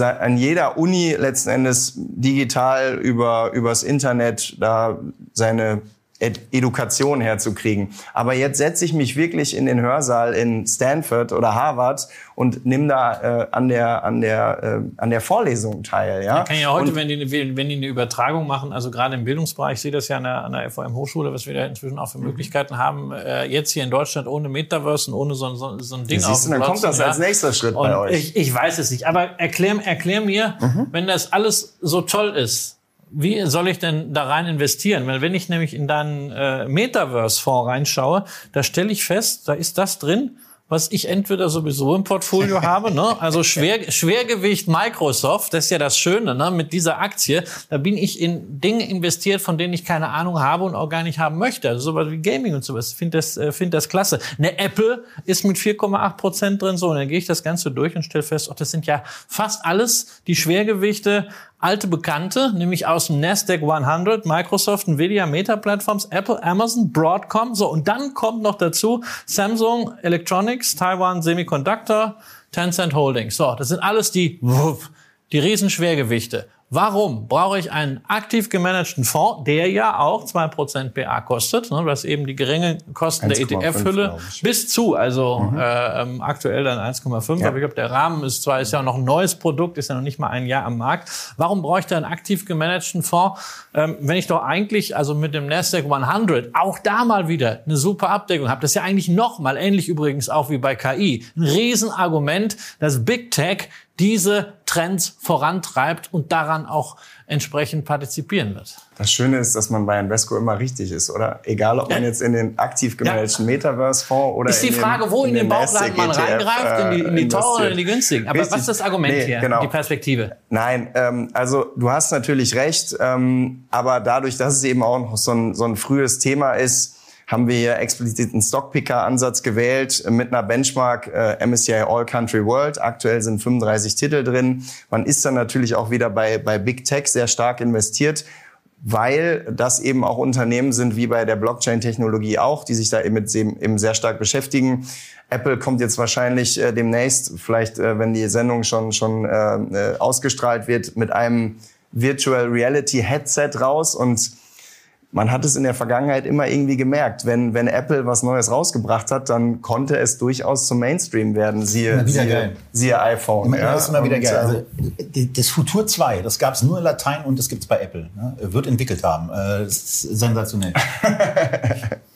Speaker 3: an jeder Uni letzten Endes digital über übers Internet da seine Edukation herzukriegen. Aber jetzt setze ich mich wirklich in den Hörsaal in Stanford oder Harvard und nimm da äh, an der an der äh, an der Vorlesung teil. Ja,
Speaker 4: Man kann ja heute, und, wenn die wenn die eine Übertragung machen, also gerade im Bildungsbereich, ich sehe das ja an der, an der FOM Hochschule, was wir da inzwischen auch für mhm. Möglichkeiten haben, äh, jetzt hier in Deutschland ohne Metaverse und ohne so, so, so ein Ding
Speaker 3: auf Dann kommt das ja. als nächster Schritt und bei euch.
Speaker 4: Ich, ich weiß es nicht, aber erklär, erklär mir, mhm. wenn das alles so toll ist, wie soll ich denn da rein investieren? Weil wenn ich nämlich in deinen äh, Metaverse-Fonds reinschaue, da stelle ich fest, da ist das drin, was ich entweder sowieso im Portfolio [LAUGHS] habe, ne? also Schwer, Schwergewicht Microsoft, das ist ja das Schöne ne? mit dieser Aktie, da bin ich in Dinge investiert, von denen ich keine Ahnung habe und auch gar nicht haben möchte, also sowas wie Gaming und sowas, ich finde das, äh, find das klasse. Eine Apple ist mit 4,8 Prozent drin, so, und dann gehe ich das Ganze durch und stelle fest, oh, das sind ja fast alles die Schwergewichte alte Bekannte, nämlich aus dem Nasdaq 100, Microsoft, Nvidia, Meta Platforms, Apple, Amazon, Broadcom. So, und dann kommt noch dazu Samsung Electronics, Taiwan Semiconductor, Tencent Holdings. So, das sind alles die, die Riesenschwergewichte. Warum brauche ich einen aktiv gemanagten Fonds, der ja auch 2% BA kostet, ne, was eben die geringen Kosten der ETF-Hülle bis zu, also mhm. äh, ähm, aktuell dann 1,5, ja. aber ich glaube, der Rahmen ist zwar ist ja noch ein neues Produkt, ist ja noch nicht mal ein Jahr am Markt. Warum brauche ich da einen aktiv gemanagten Fonds, ähm, wenn ich doch eigentlich, also mit dem Nasdaq 100, auch da mal wieder eine super Abdeckung habe? Das ist ja eigentlich noch mal ähnlich übrigens auch wie bei KI. Ein Riesenargument, dass Big Tech diese Trends vorantreibt und daran auch entsprechend partizipieren wird.
Speaker 3: Das Schöne ist, dass man bei Invesco immer richtig ist, oder? Egal, ob man jetzt in den aktiv gemanagten ja. Metaverse-Fonds oder
Speaker 4: Ist die Frage,
Speaker 3: den,
Speaker 4: wo in, in den, den Bauchladen man reingreift, in die, in die teuren oder in die günstigen. Aber richtig. was ist das Argument nee, hier, genau. die Perspektive?
Speaker 3: Nein, ähm, also du hast natürlich recht, ähm, aber dadurch, dass es eben auch noch so ein, so ein frühes Thema ist, haben wir hier explizit einen Stockpicker-Ansatz gewählt mit einer Benchmark äh, MSCI All Country World. Aktuell sind 35 Titel drin. Man ist dann natürlich auch wieder bei, bei Big Tech sehr stark investiert weil das eben auch Unternehmen sind, wie bei der Blockchain-Technologie auch, die sich da eben, eben sehr stark beschäftigen. Apple kommt jetzt wahrscheinlich äh, demnächst, vielleicht äh, wenn die Sendung schon, schon äh, äh ausgestrahlt wird, mit einem Virtual Reality Headset raus und man hat es in der Vergangenheit immer irgendwie gemerkt. Wenn, wenn Apple was Neues rausgebracht hat, dann konnte es durchaus zum Mainstream werden. Siehe, siehe, siehe iPhone.
Speaker 2: Immer, ja. ist immer wieder geil. Also, das Futur 2, das gab es nur in Latein und das gibt es bei Apple. Ne? Wird entwickelt haben. Äh, das ist sensationell. [LAUGHS]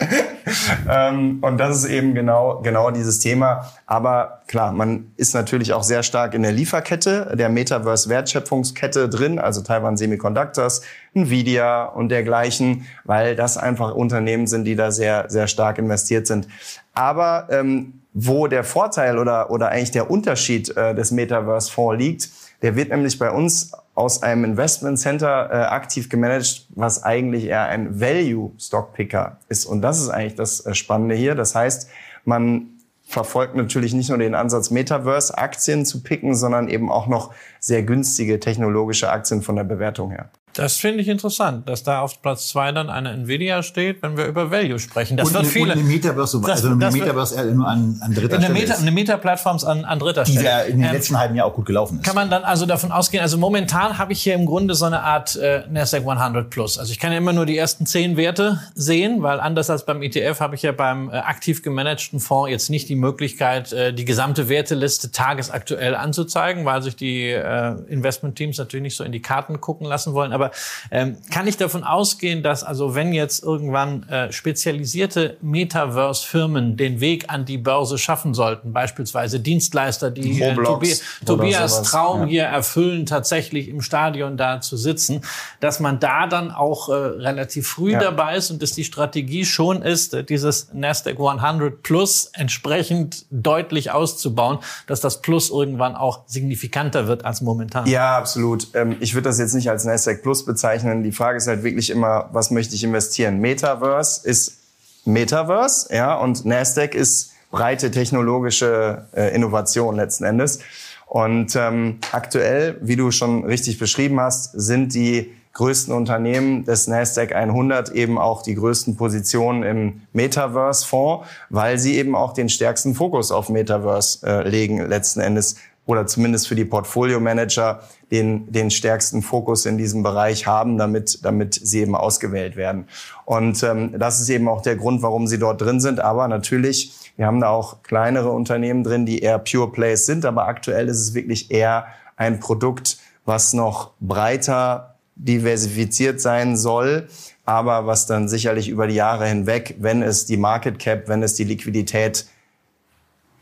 Speaker 3: ähm, und das ist eben genau, genau dieses Thema. Aber klar, man ist natürlich auch sehr stark in der Lieferkette, der Metaverse-Wertschöpfungskette drin, also Taiwan Semiconductors, Nvidia und dergleichen, weil das einfach Unternehmen sind, die da sehr, sehr stark investiert sind. Aber ähm, wo der Vorteil oder, oder eigentlich der Unterschied äh, des Metaverse-Fonds liegt, der wird nämlich bei uns aus einem Investment Center äh, aktiv gemanagt, was eigentlich eher ein Value Stock Picker ist. Und das ist eigentlich das äh, Spannende hier. Das heißt, man verfolgt natürlich nicht nur den Ansatz, Metaverse-Aktien zu picken, sondern eben auch noch sehr günstige technologische Aktien von der Bewertung her.
Speaker 4: Das finde ich interessant, dass da auf Platz zwei dann eine Nvidia steht, wenn wir über Value sprechen. Das
Speaker 2: und
Speaker 4: wird
Speaker 2: eine,
Speaker 4: viele.
Speaker 2: Und eine Metaverse, das, also eine Metaverse nur an, an dritter
Speaker 4: eine
Speaker 2: Stelle.
Speaker 4: Meta, eine Meta-Plattform an, an dritter
Speaker 2: die
Speaker 4: Stelle.
Speaker 2: Die ja in den ähm, letzten halben Jahr auch gut gelaufen ist.
Speaker 4: Kann man dann also davon ausgehen, also momentan habe ich hier im Grunde so eine Art äh, Nasdaq 100 Plus. Also ich kann ja immer nur die ersten zehn Werte sehen, weil anders als beim ETF habe ich ja beim äh, aktiv gemanagten Fonds jetzt nicht die Möglichkeit, äh, die gesamte Werteliste tagesaktuell anzuzeigen, weil sich die äh, Investment-Teams natürlich nicht so in die Karten gucken lassen wollen. Aber ähm, kann ich davon ausgehen, dass also wenn jetzt irgendwann äh, spezialisierte Metaverse-Firmen den Weg an die Börse schaffen sollten, beispielsweise Dienstleister, die äh, Tobi Tobias Traum ja. hier erfüllen, tatsächlich im Stadion da zu sitzen, dass man da dann auch äh, relativ früh ja. dabei ist und dass die Strategie schon ist, äh, dieses Nasdaq 100 Plus entsprechend deutlich auszubauen, dass das Plus irgendwann auch signifikanter wird als momentan.
Speaker 3: Ja, absolut. Ähm, ich würde das jetzt nicht als Nasdaq Plus bezeichnen. Die Frage ist halt wirklich immer, was möchte ich investieren? Metaverse ist Metaverse, ja, und Nasdaq ist breite technologische äh, Innovation letzten Endes. Und ähm, aktuell, wie du schon richtig beschrieben hast, sind die größten Unternehmen des Nasdaq 100 eben auch die größten Positionen im Metaverse-Fonds, weil sie eben auch den stärksten Fokus auf Metaverse äh, legen letzten Endes oder zumindest für die Portfolio-Manager den, den stärksten Fokus in diesem Bereich haben, damit, damit sie eben ausgewählt werden. Und ähm, das ist eben auch der Grund, warum sie dort drin sind. Aber natürlich, wir haben da auch kleinere Unternehmen drin, die eher Pure Plays sind. Aber aktuell ist es wirklich eher ein Produkt, was noch breiter diversifiziert sein soll, aber was dann sicherlich über die Jahre hinweg, wenn es die Market Cap, wenn es die Liquidität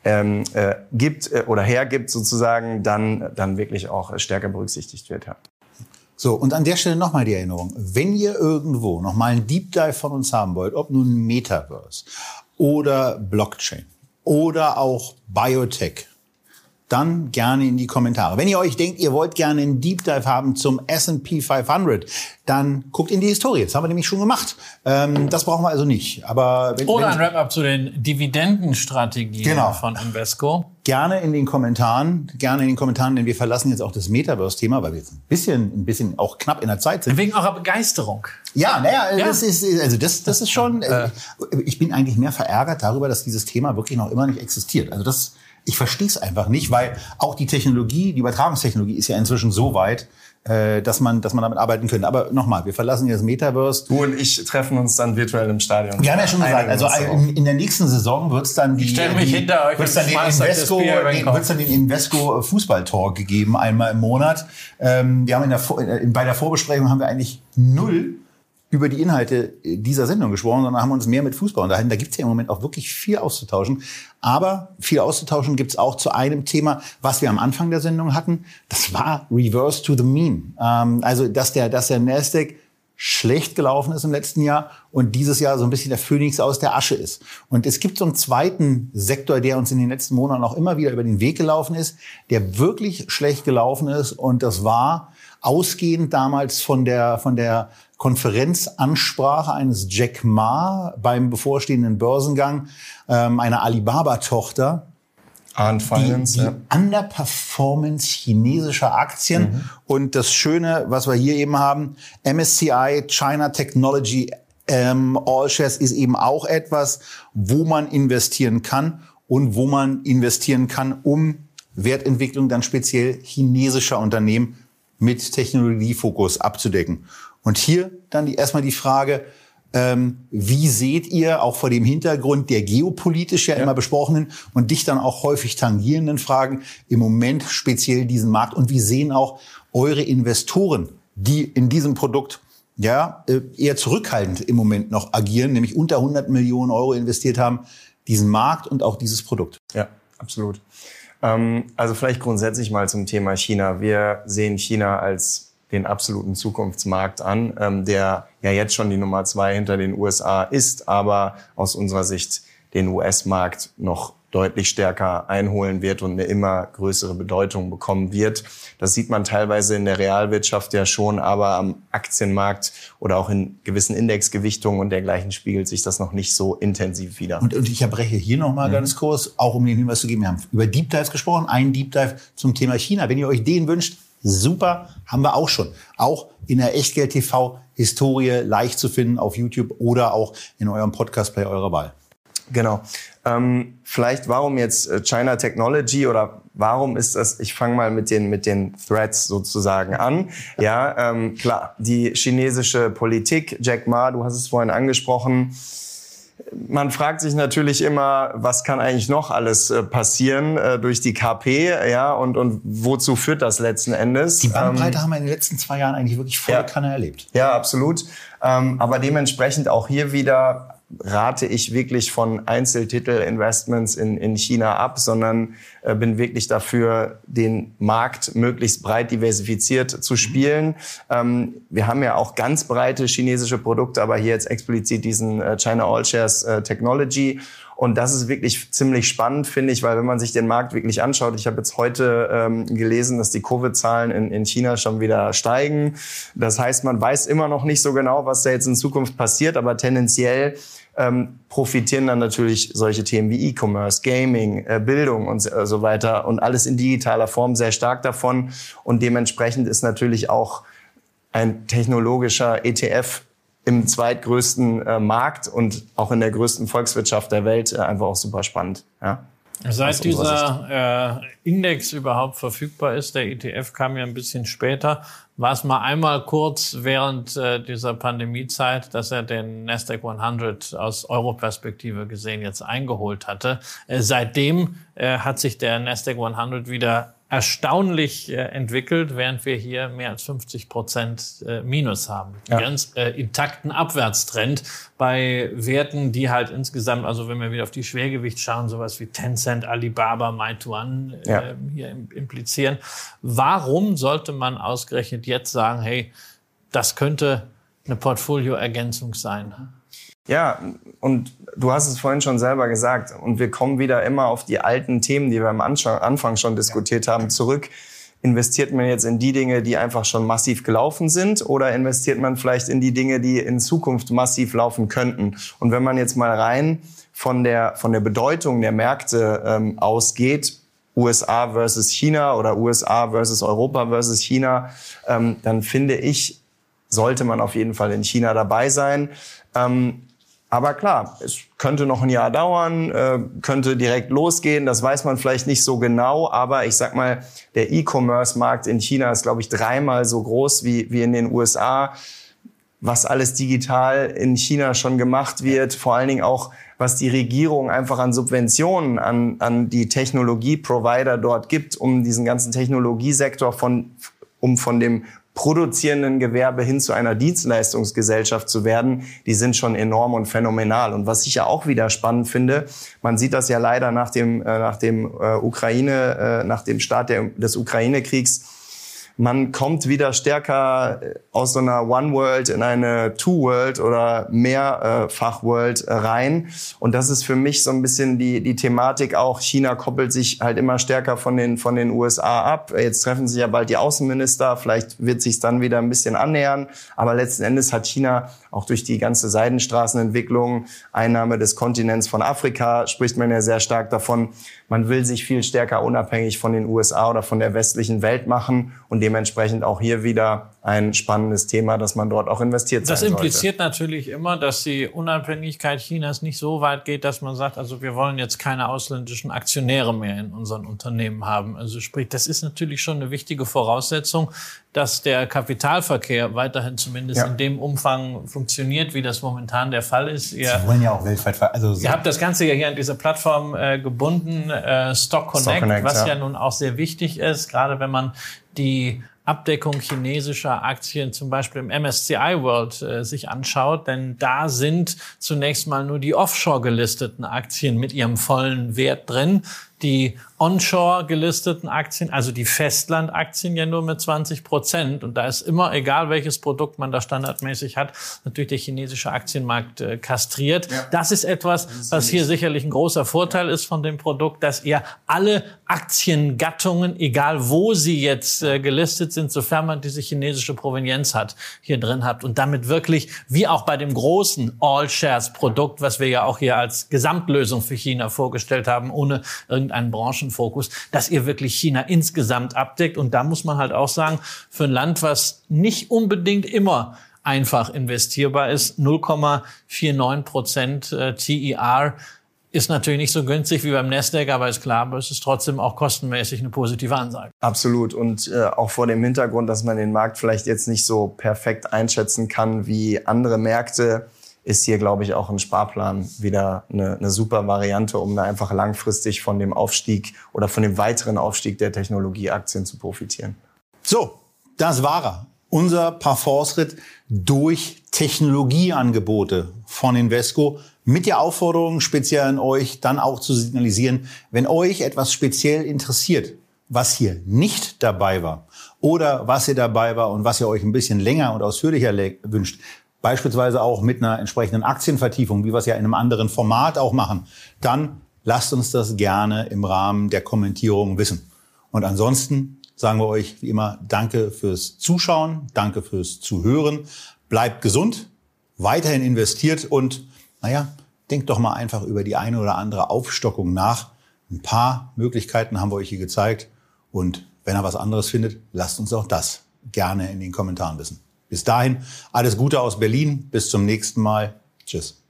Speaker 3: ähm, äh, gibt äh, oder hergibt sozusagen, dann, dann wirklich auch stärker berücksichtigt wird. Ja.
Speaker 2: So, und an der Stelle nochmal die Erinnerung. Wenn ihr irgendwo nochmal einen Deep Dive von uns haben wollt, ob nun Metaverse oder Blockchain oder auch Biotech dann gerne in die Kommentare. Wenn ihr euch denkt, ihr wollt gerne einen Deep Dive haben zum S&P 500, dann guckt in die Historie. Das haben wir nämlich schon gemacht. Ähm, das brauchen wir also nicht. Aber
Speaker 4: wenn, Oder ein Wrap-up zu den Dividendenstrategien genau. von Invesco.
Speaker 2: Gerne in den Kommentaren, gerne in den Kommentaren, denn wir verlassen jetzt auch das Metaverse-Thema, weil wir jetzt ein bisschen, ein bisschen auch knapp in der Zeit sind.
Speaker 4: Wegen eurer Begeisterung.
Speaker 2: Ja, naja, ja. das ist, also das, das ist schon, äh, ich bin eigentlich mehr verärgert darüber, dass dieses Thema wirklich noch immer nicht existiert. Also das, ich verstehe es einfach nicht, weil auch die Technologie, die Übertragungstechnologie ist ja inzwischen so weit, äh, dass man, dass man damit arbeiten könnte. Aber nochmal, wir verlassen jetzt Metaverse.
Speaker 3: Du und ich treffen uns dann virtuell im Stadion.
Speaker 2: Wir haben ja schon gesagt, also in, in, der nächsten Saison wird es dann die,
Speaker 4: ich mich
Speaker 2: die,
Speaker 4: hinter euch
Speaker 2: wird's dann den Invesco, den, wird's dann den Invesco Fußballtalk gegeben einmal im Monat. Ähm, wir haben in der, in, bei der Vorbesprechung haben wir eigentlich null über die Inhalte dieser Sendung gesprochen, sondern haben uns mehr mit Fußball unterhalten. Da gibt es ja im Moment auch wirklich viel auszutauschen. Aber viel auszutauschen gibt es auch zu einem Thema, was wir am Anfang der Sendung hatten. Das war Reverse to the Mean. Ähm, also, dass der, dass der Nasdaq schlecht gelaufen ist im letzten Jahr und dieses Jahr so ein bisschen der Phönix aus der Asche ist. Und es gibt so einen zweiten Sektor, der uns in den letzten Monaten auch immer wieder über den Weg gelaufen ist, der wirklich schlecht gelaufen ist. Und das war ausgehend damals von der, von der Konferenzansprache eines Jack Ma beim bevorstehenden Börsengang ähm, einer Alibaba-Tochter,
Speaker 3: Ant Finance,
Speaker 2: die, die ja. Underperformance chinesischer Aktien. Mhm. Und das Schöne, was wir hier eben haben, MSCI China Technology ähm, All Shares ist eben auch etwas, wo man investieren kann und wo man investieren kann, um Wertentwicklung dann speziell chinesischer Unternehmen mit Technologiefokus abzudecken. Und hier dann die, erstmal die Frage, ähm, wie seht ihr auch vor dem Hintergrund der geopolitisch ja, ja, immer besprochenen und dich dann auch häufig tangierenden Fragen im Moment speziell diesen Markt und wie sehen auch eure Investoren, die in diesem Produkt ja äh, eher zurückhaltend im Moment noch agieren, nämlich unter 100 Millionen Euro investiert haben, diesen Markt und auch dieses Produkt?
Speaker 3: Ja, absolut. Ähm, also vielleicht grundsätzlich mal zum Thema China. Wir sehen China als den absoluten Zukunftsmarkt an, ähm, der ja jetzt schon die Nummer zwei hinter den USA ist, aber aus unserer Sicht den US-Markt noch deutlich stärker einholen wird und eine immer größere Bedeutung bekommen wird. Das sieht man teilweise in der Realwirtschaft ja schon, aber am Aktienmarkt oder auch in gewissen Indexgewichtungen und dergleichen spiegelt sich das noch nicht so intensiv wieder.
Speaker 2: Und, und ich erbreche hier nochmal mhm. ganz kurz, auch um den Hinweis zu geben, wir haben über Deep Dives gesprochen, ein Deep Dive zum Thema China. Wenn ihr euch den wünscht, super, haben wir auch schon. Auch in der Echtgeld-TV Historie leicht zu finden auf YouTube oder auch in eurem Podcast-Player eurer Wahl.
Speaker 3: Genau. Ähm, vielleicht warum jetzt äh, China Technology oder warum ist das? Ich fange mal mit den mit den Threats sozusagen an. Ja, ähm, klar. Die chinesische Politik, Jack Ma, du hast es vorhin angesprochen. Man fragt sich natürlich immer, was kann eigentlich noch alles äh, passieren äh, durch die KP, ja, und, und wozu führt das letzten Endes?
Speaker 2: Die Bandbreite ähm, haben wir in den letzten zwei Jahren eigentlich wirklich voll
Speaker 3: ja,
Speaker 2: Kanne erlebt.
Speaker 3: Ja, absolut. Ähm, aber dementsprechend auch hier wieder rate ich wirklich von Einzeltitel-Investments in, in China ab, sondern äh, bin wirklich dafür, den Markt möglichst breit diversifiziert zu spielen. Ähm, wir haben ja auch ganz breite chinesische Produkte, aber hier jetzt explizit diesen äh, China All Shares äh, Technology. Und das ist wirklich ziemlich spannend, finde ich, weil wenn man sich den Markt wirklich anschaut, ich habe jetzt heute ähm, gelesen, dass die Covid-Zahlen in, in China schon wieder steigen. Das heißt, man weiß immer noch nicht so genau, was da jetzt in Zukunft passiert, aber tendenziell ähm, profitieren dann natürlich solche Themen wie E-Commerce, Gaming, äh, Bildung und äh, so weiter und alles in digitaler Form sehr stark davon. Und dementsprechend ist natürlich auch ein technologischer ETF im zweitgrößten äh, Markt und auch in der größten Volkswirtschaft der Welt äh, einfach auch super spannend. Ja.
Speaker 4: Seit dieser äh, Index überhaupt verfügbar ist, der ETF kam ja ein bisschen später, war es mal einmal kurz während äh, dieser Pandemiezeit, dass er den Nasdaq 100 aus Euro-Perspektive gesehen jetzt eingeholt hatte. Äh, seitdem äh, hat sich der Nasdaq 100 wieder erstaunlich äh, entwickelt, während wir hier mehr als 50 Prozent äh, Minus haben. Ja. Ganz äh, intakten Abwärtstrend bei Werten, die halt insgesamt, also wenn wir wieder auf die Schwergewicht schauen, sowas wie Tencent, Alibaba, Meituan äh, ja. hier implizieren. Warum sollte man ausgerechnet jetzt sagen, hey, das könnte eine Portfolioergänzung sein?
Speaker 3: Ja, und du hast es vorhin schon selber gesagt. Und wir kommen wieder immer auf die alten Themen, die wir am Anfang schon diskutiert haben, zurück. Investiert man jetzt in die Dinge, die einfach schon massiv gelaufen sind oder investiert man vielleicht in die Dinge, die in Zukunft massiv laufen könnten? Und wenn man jetzt mal rein von der, von der Bedeutung der Märkte ähm, ausgeht, USA versus China oder USA versus Europa versus China, ähm, dann finde ich, sollte man auf jeden Fall in China dabei sein. Ähm, aber klar, es könnte noch ein Jahr dauern, äh, könnte direkt losgehen, das weiß man vielleicht nicht so genau, aber ich sag mal, der E-Commerce-Markt in China ist, glaube ich, dreimal so groß wie, wie in den USA. Was alles digital in China schon gemacht wird, vor allen Dingen auch, was die Regierung einfach an Subventionen an, an die Technologieprovider dort gibt, um diesen ganzen Technologiesektor von, um von dem produzierenden Gewerbe hin zu einer Dienstleistungsgesellschaft zu werden, die sind schon enorm und phänomenal. Und was ich ja auch wieder spannend finde, man sieht das ja leider nach dem, äh, nach dem äh, Ukraine, äh, nach dem Start des Ukraine-Kriegs, man kommt wieder stärker äh, aus so einer One World in eine Two World oder mehrfach World äh, rein. Und das ist für mich so ein bisschen die, die Thematik auch. China koppelt sich halt immer stärker von den, von den USA ab. Jetzt treffen sich ja bald die Außenminister. Vielleicht wird sich dann wieder ein bisschen annähern. Aber letzten Endes hat China auch durch die ganze Seidenstraßenentwicklung, Einnahme des Kontinents von Afrika, spricht man ja sehr stark davon, man will sich viel stärker unabhängig von den USA oder von der westlichen Welt machen und dementsprechend auch hier wieder ein spannendes Thema, dass man dort auch investiert
Speaker 4: sein Das impliziert sollte. natürlich immer, dass die Unabhängigkeit Chinas nicht so weit geht, dass man sagt, also wir wollen jetzt keine ausländischen Aktionäre mehr in unseren Unternehmen haben. Also sprich, das ist natürlich schon eine wichtige Voraussetzung, dass der Kapitalverkehr weiterhin zumindest ja. in dem Umfang funktioniert, wie das momentan der Fall ist.
Speaker 2: Ihr, Sie wollen ja auch weltweit.
Speaker 4: Also ihr habt das Ganze ja hier an dieser Plattform äh, gebunden, äh, Stock Connect, Stock Connect was ja. ja nun auch sehr wichtig ist, gerade wenn man die Abdeckung chinesischer Aktien zum Beispiel im MSCI World äh, sich anschaut, denn da sind zunächst mal nur die offshore gelisteten Aktien mit ihrem vollen Wert drin die onshore gelisteten Aktien, also die Festlandaktien ja nur mit 20 Prozent. Und da ist immer, egal welches Produkt man da standardmäßig hat, natürlich der chinesische Aktienmarkt äh, kastriert. Ja. Das ist etwas, das ist was hier sicherlich ein großer Vorteil ist von dem Produkt, dass ihr alle Aktiengattungen, egal wo sie jetzt äh, gelistet sind, sofern man diese chinesische Provenienz hat, hier drin habt. Und damit wirklich, wie auch bei dem großen All-Shares-Produkt, was wir ja auch hier als Gesamtlösung für China vorgestellt haben, ohne irgendein einen Branchenfokus, dass ihr wirklich China insgesamt abdeckt. Und da muss man halt auch sagen, für ein Land, was nicht unbedingt immer einfach investierbar ist, 0,49 Prozent äh, TER ist natürlich nicht so günstig wie beim Nasdaq, aber ist klar, aber es ist trotzdem auch kostenmäßig eine positive Ansage.
Speaker 3: Absolut und äh, auch vor dem Hintergrund, dass man den Markt vielleicht jetzt nicht so perfekt einschätzen kann wie andere Märkte, ist hier, glaube ich, auch ein Sparplan wieder eine, eine super Variante, um da einfach langfristig von dem Aufstieg oder von dem weiteren Aufstieg der Technologieaktien zu profitieren.
Speaker 2: So, das war er. Unser Parforce-Ritt durch Technologieangebote von Invesco mit der Aufforderung speziell an euch dann auch zu signalisieren, wenn euch etwas speziell interessiert, was hier nicht dabei war oder was ihr dabei war und was ihr euch ein bisschen länger und ausführlicher wünscht, beispielsweise auch mit einer entsprechenden Aktienvertiefung, wie wir es ja in einem anderen Format auch machen, dann lasst uns das gerne im Rahmen der Kommentierung wissen. Und ansonsten sagen wir euch wie immer Danke fürs Zuschauen, danke fürs Zuhören, bleibt gesund, weiterhin investiert und naja, denkt doch mal einfach über die eine oder andere Aufstockung nach. Ein paar Möglichkeiten haben wir euch hier gezeigt und wenn ihr was anderes findet, lasst uns auch das gerne in den Kommentaren wissen. Bis dahin, alles Gute aus Berlin. Bis zum nächsten Mal. Tschüss.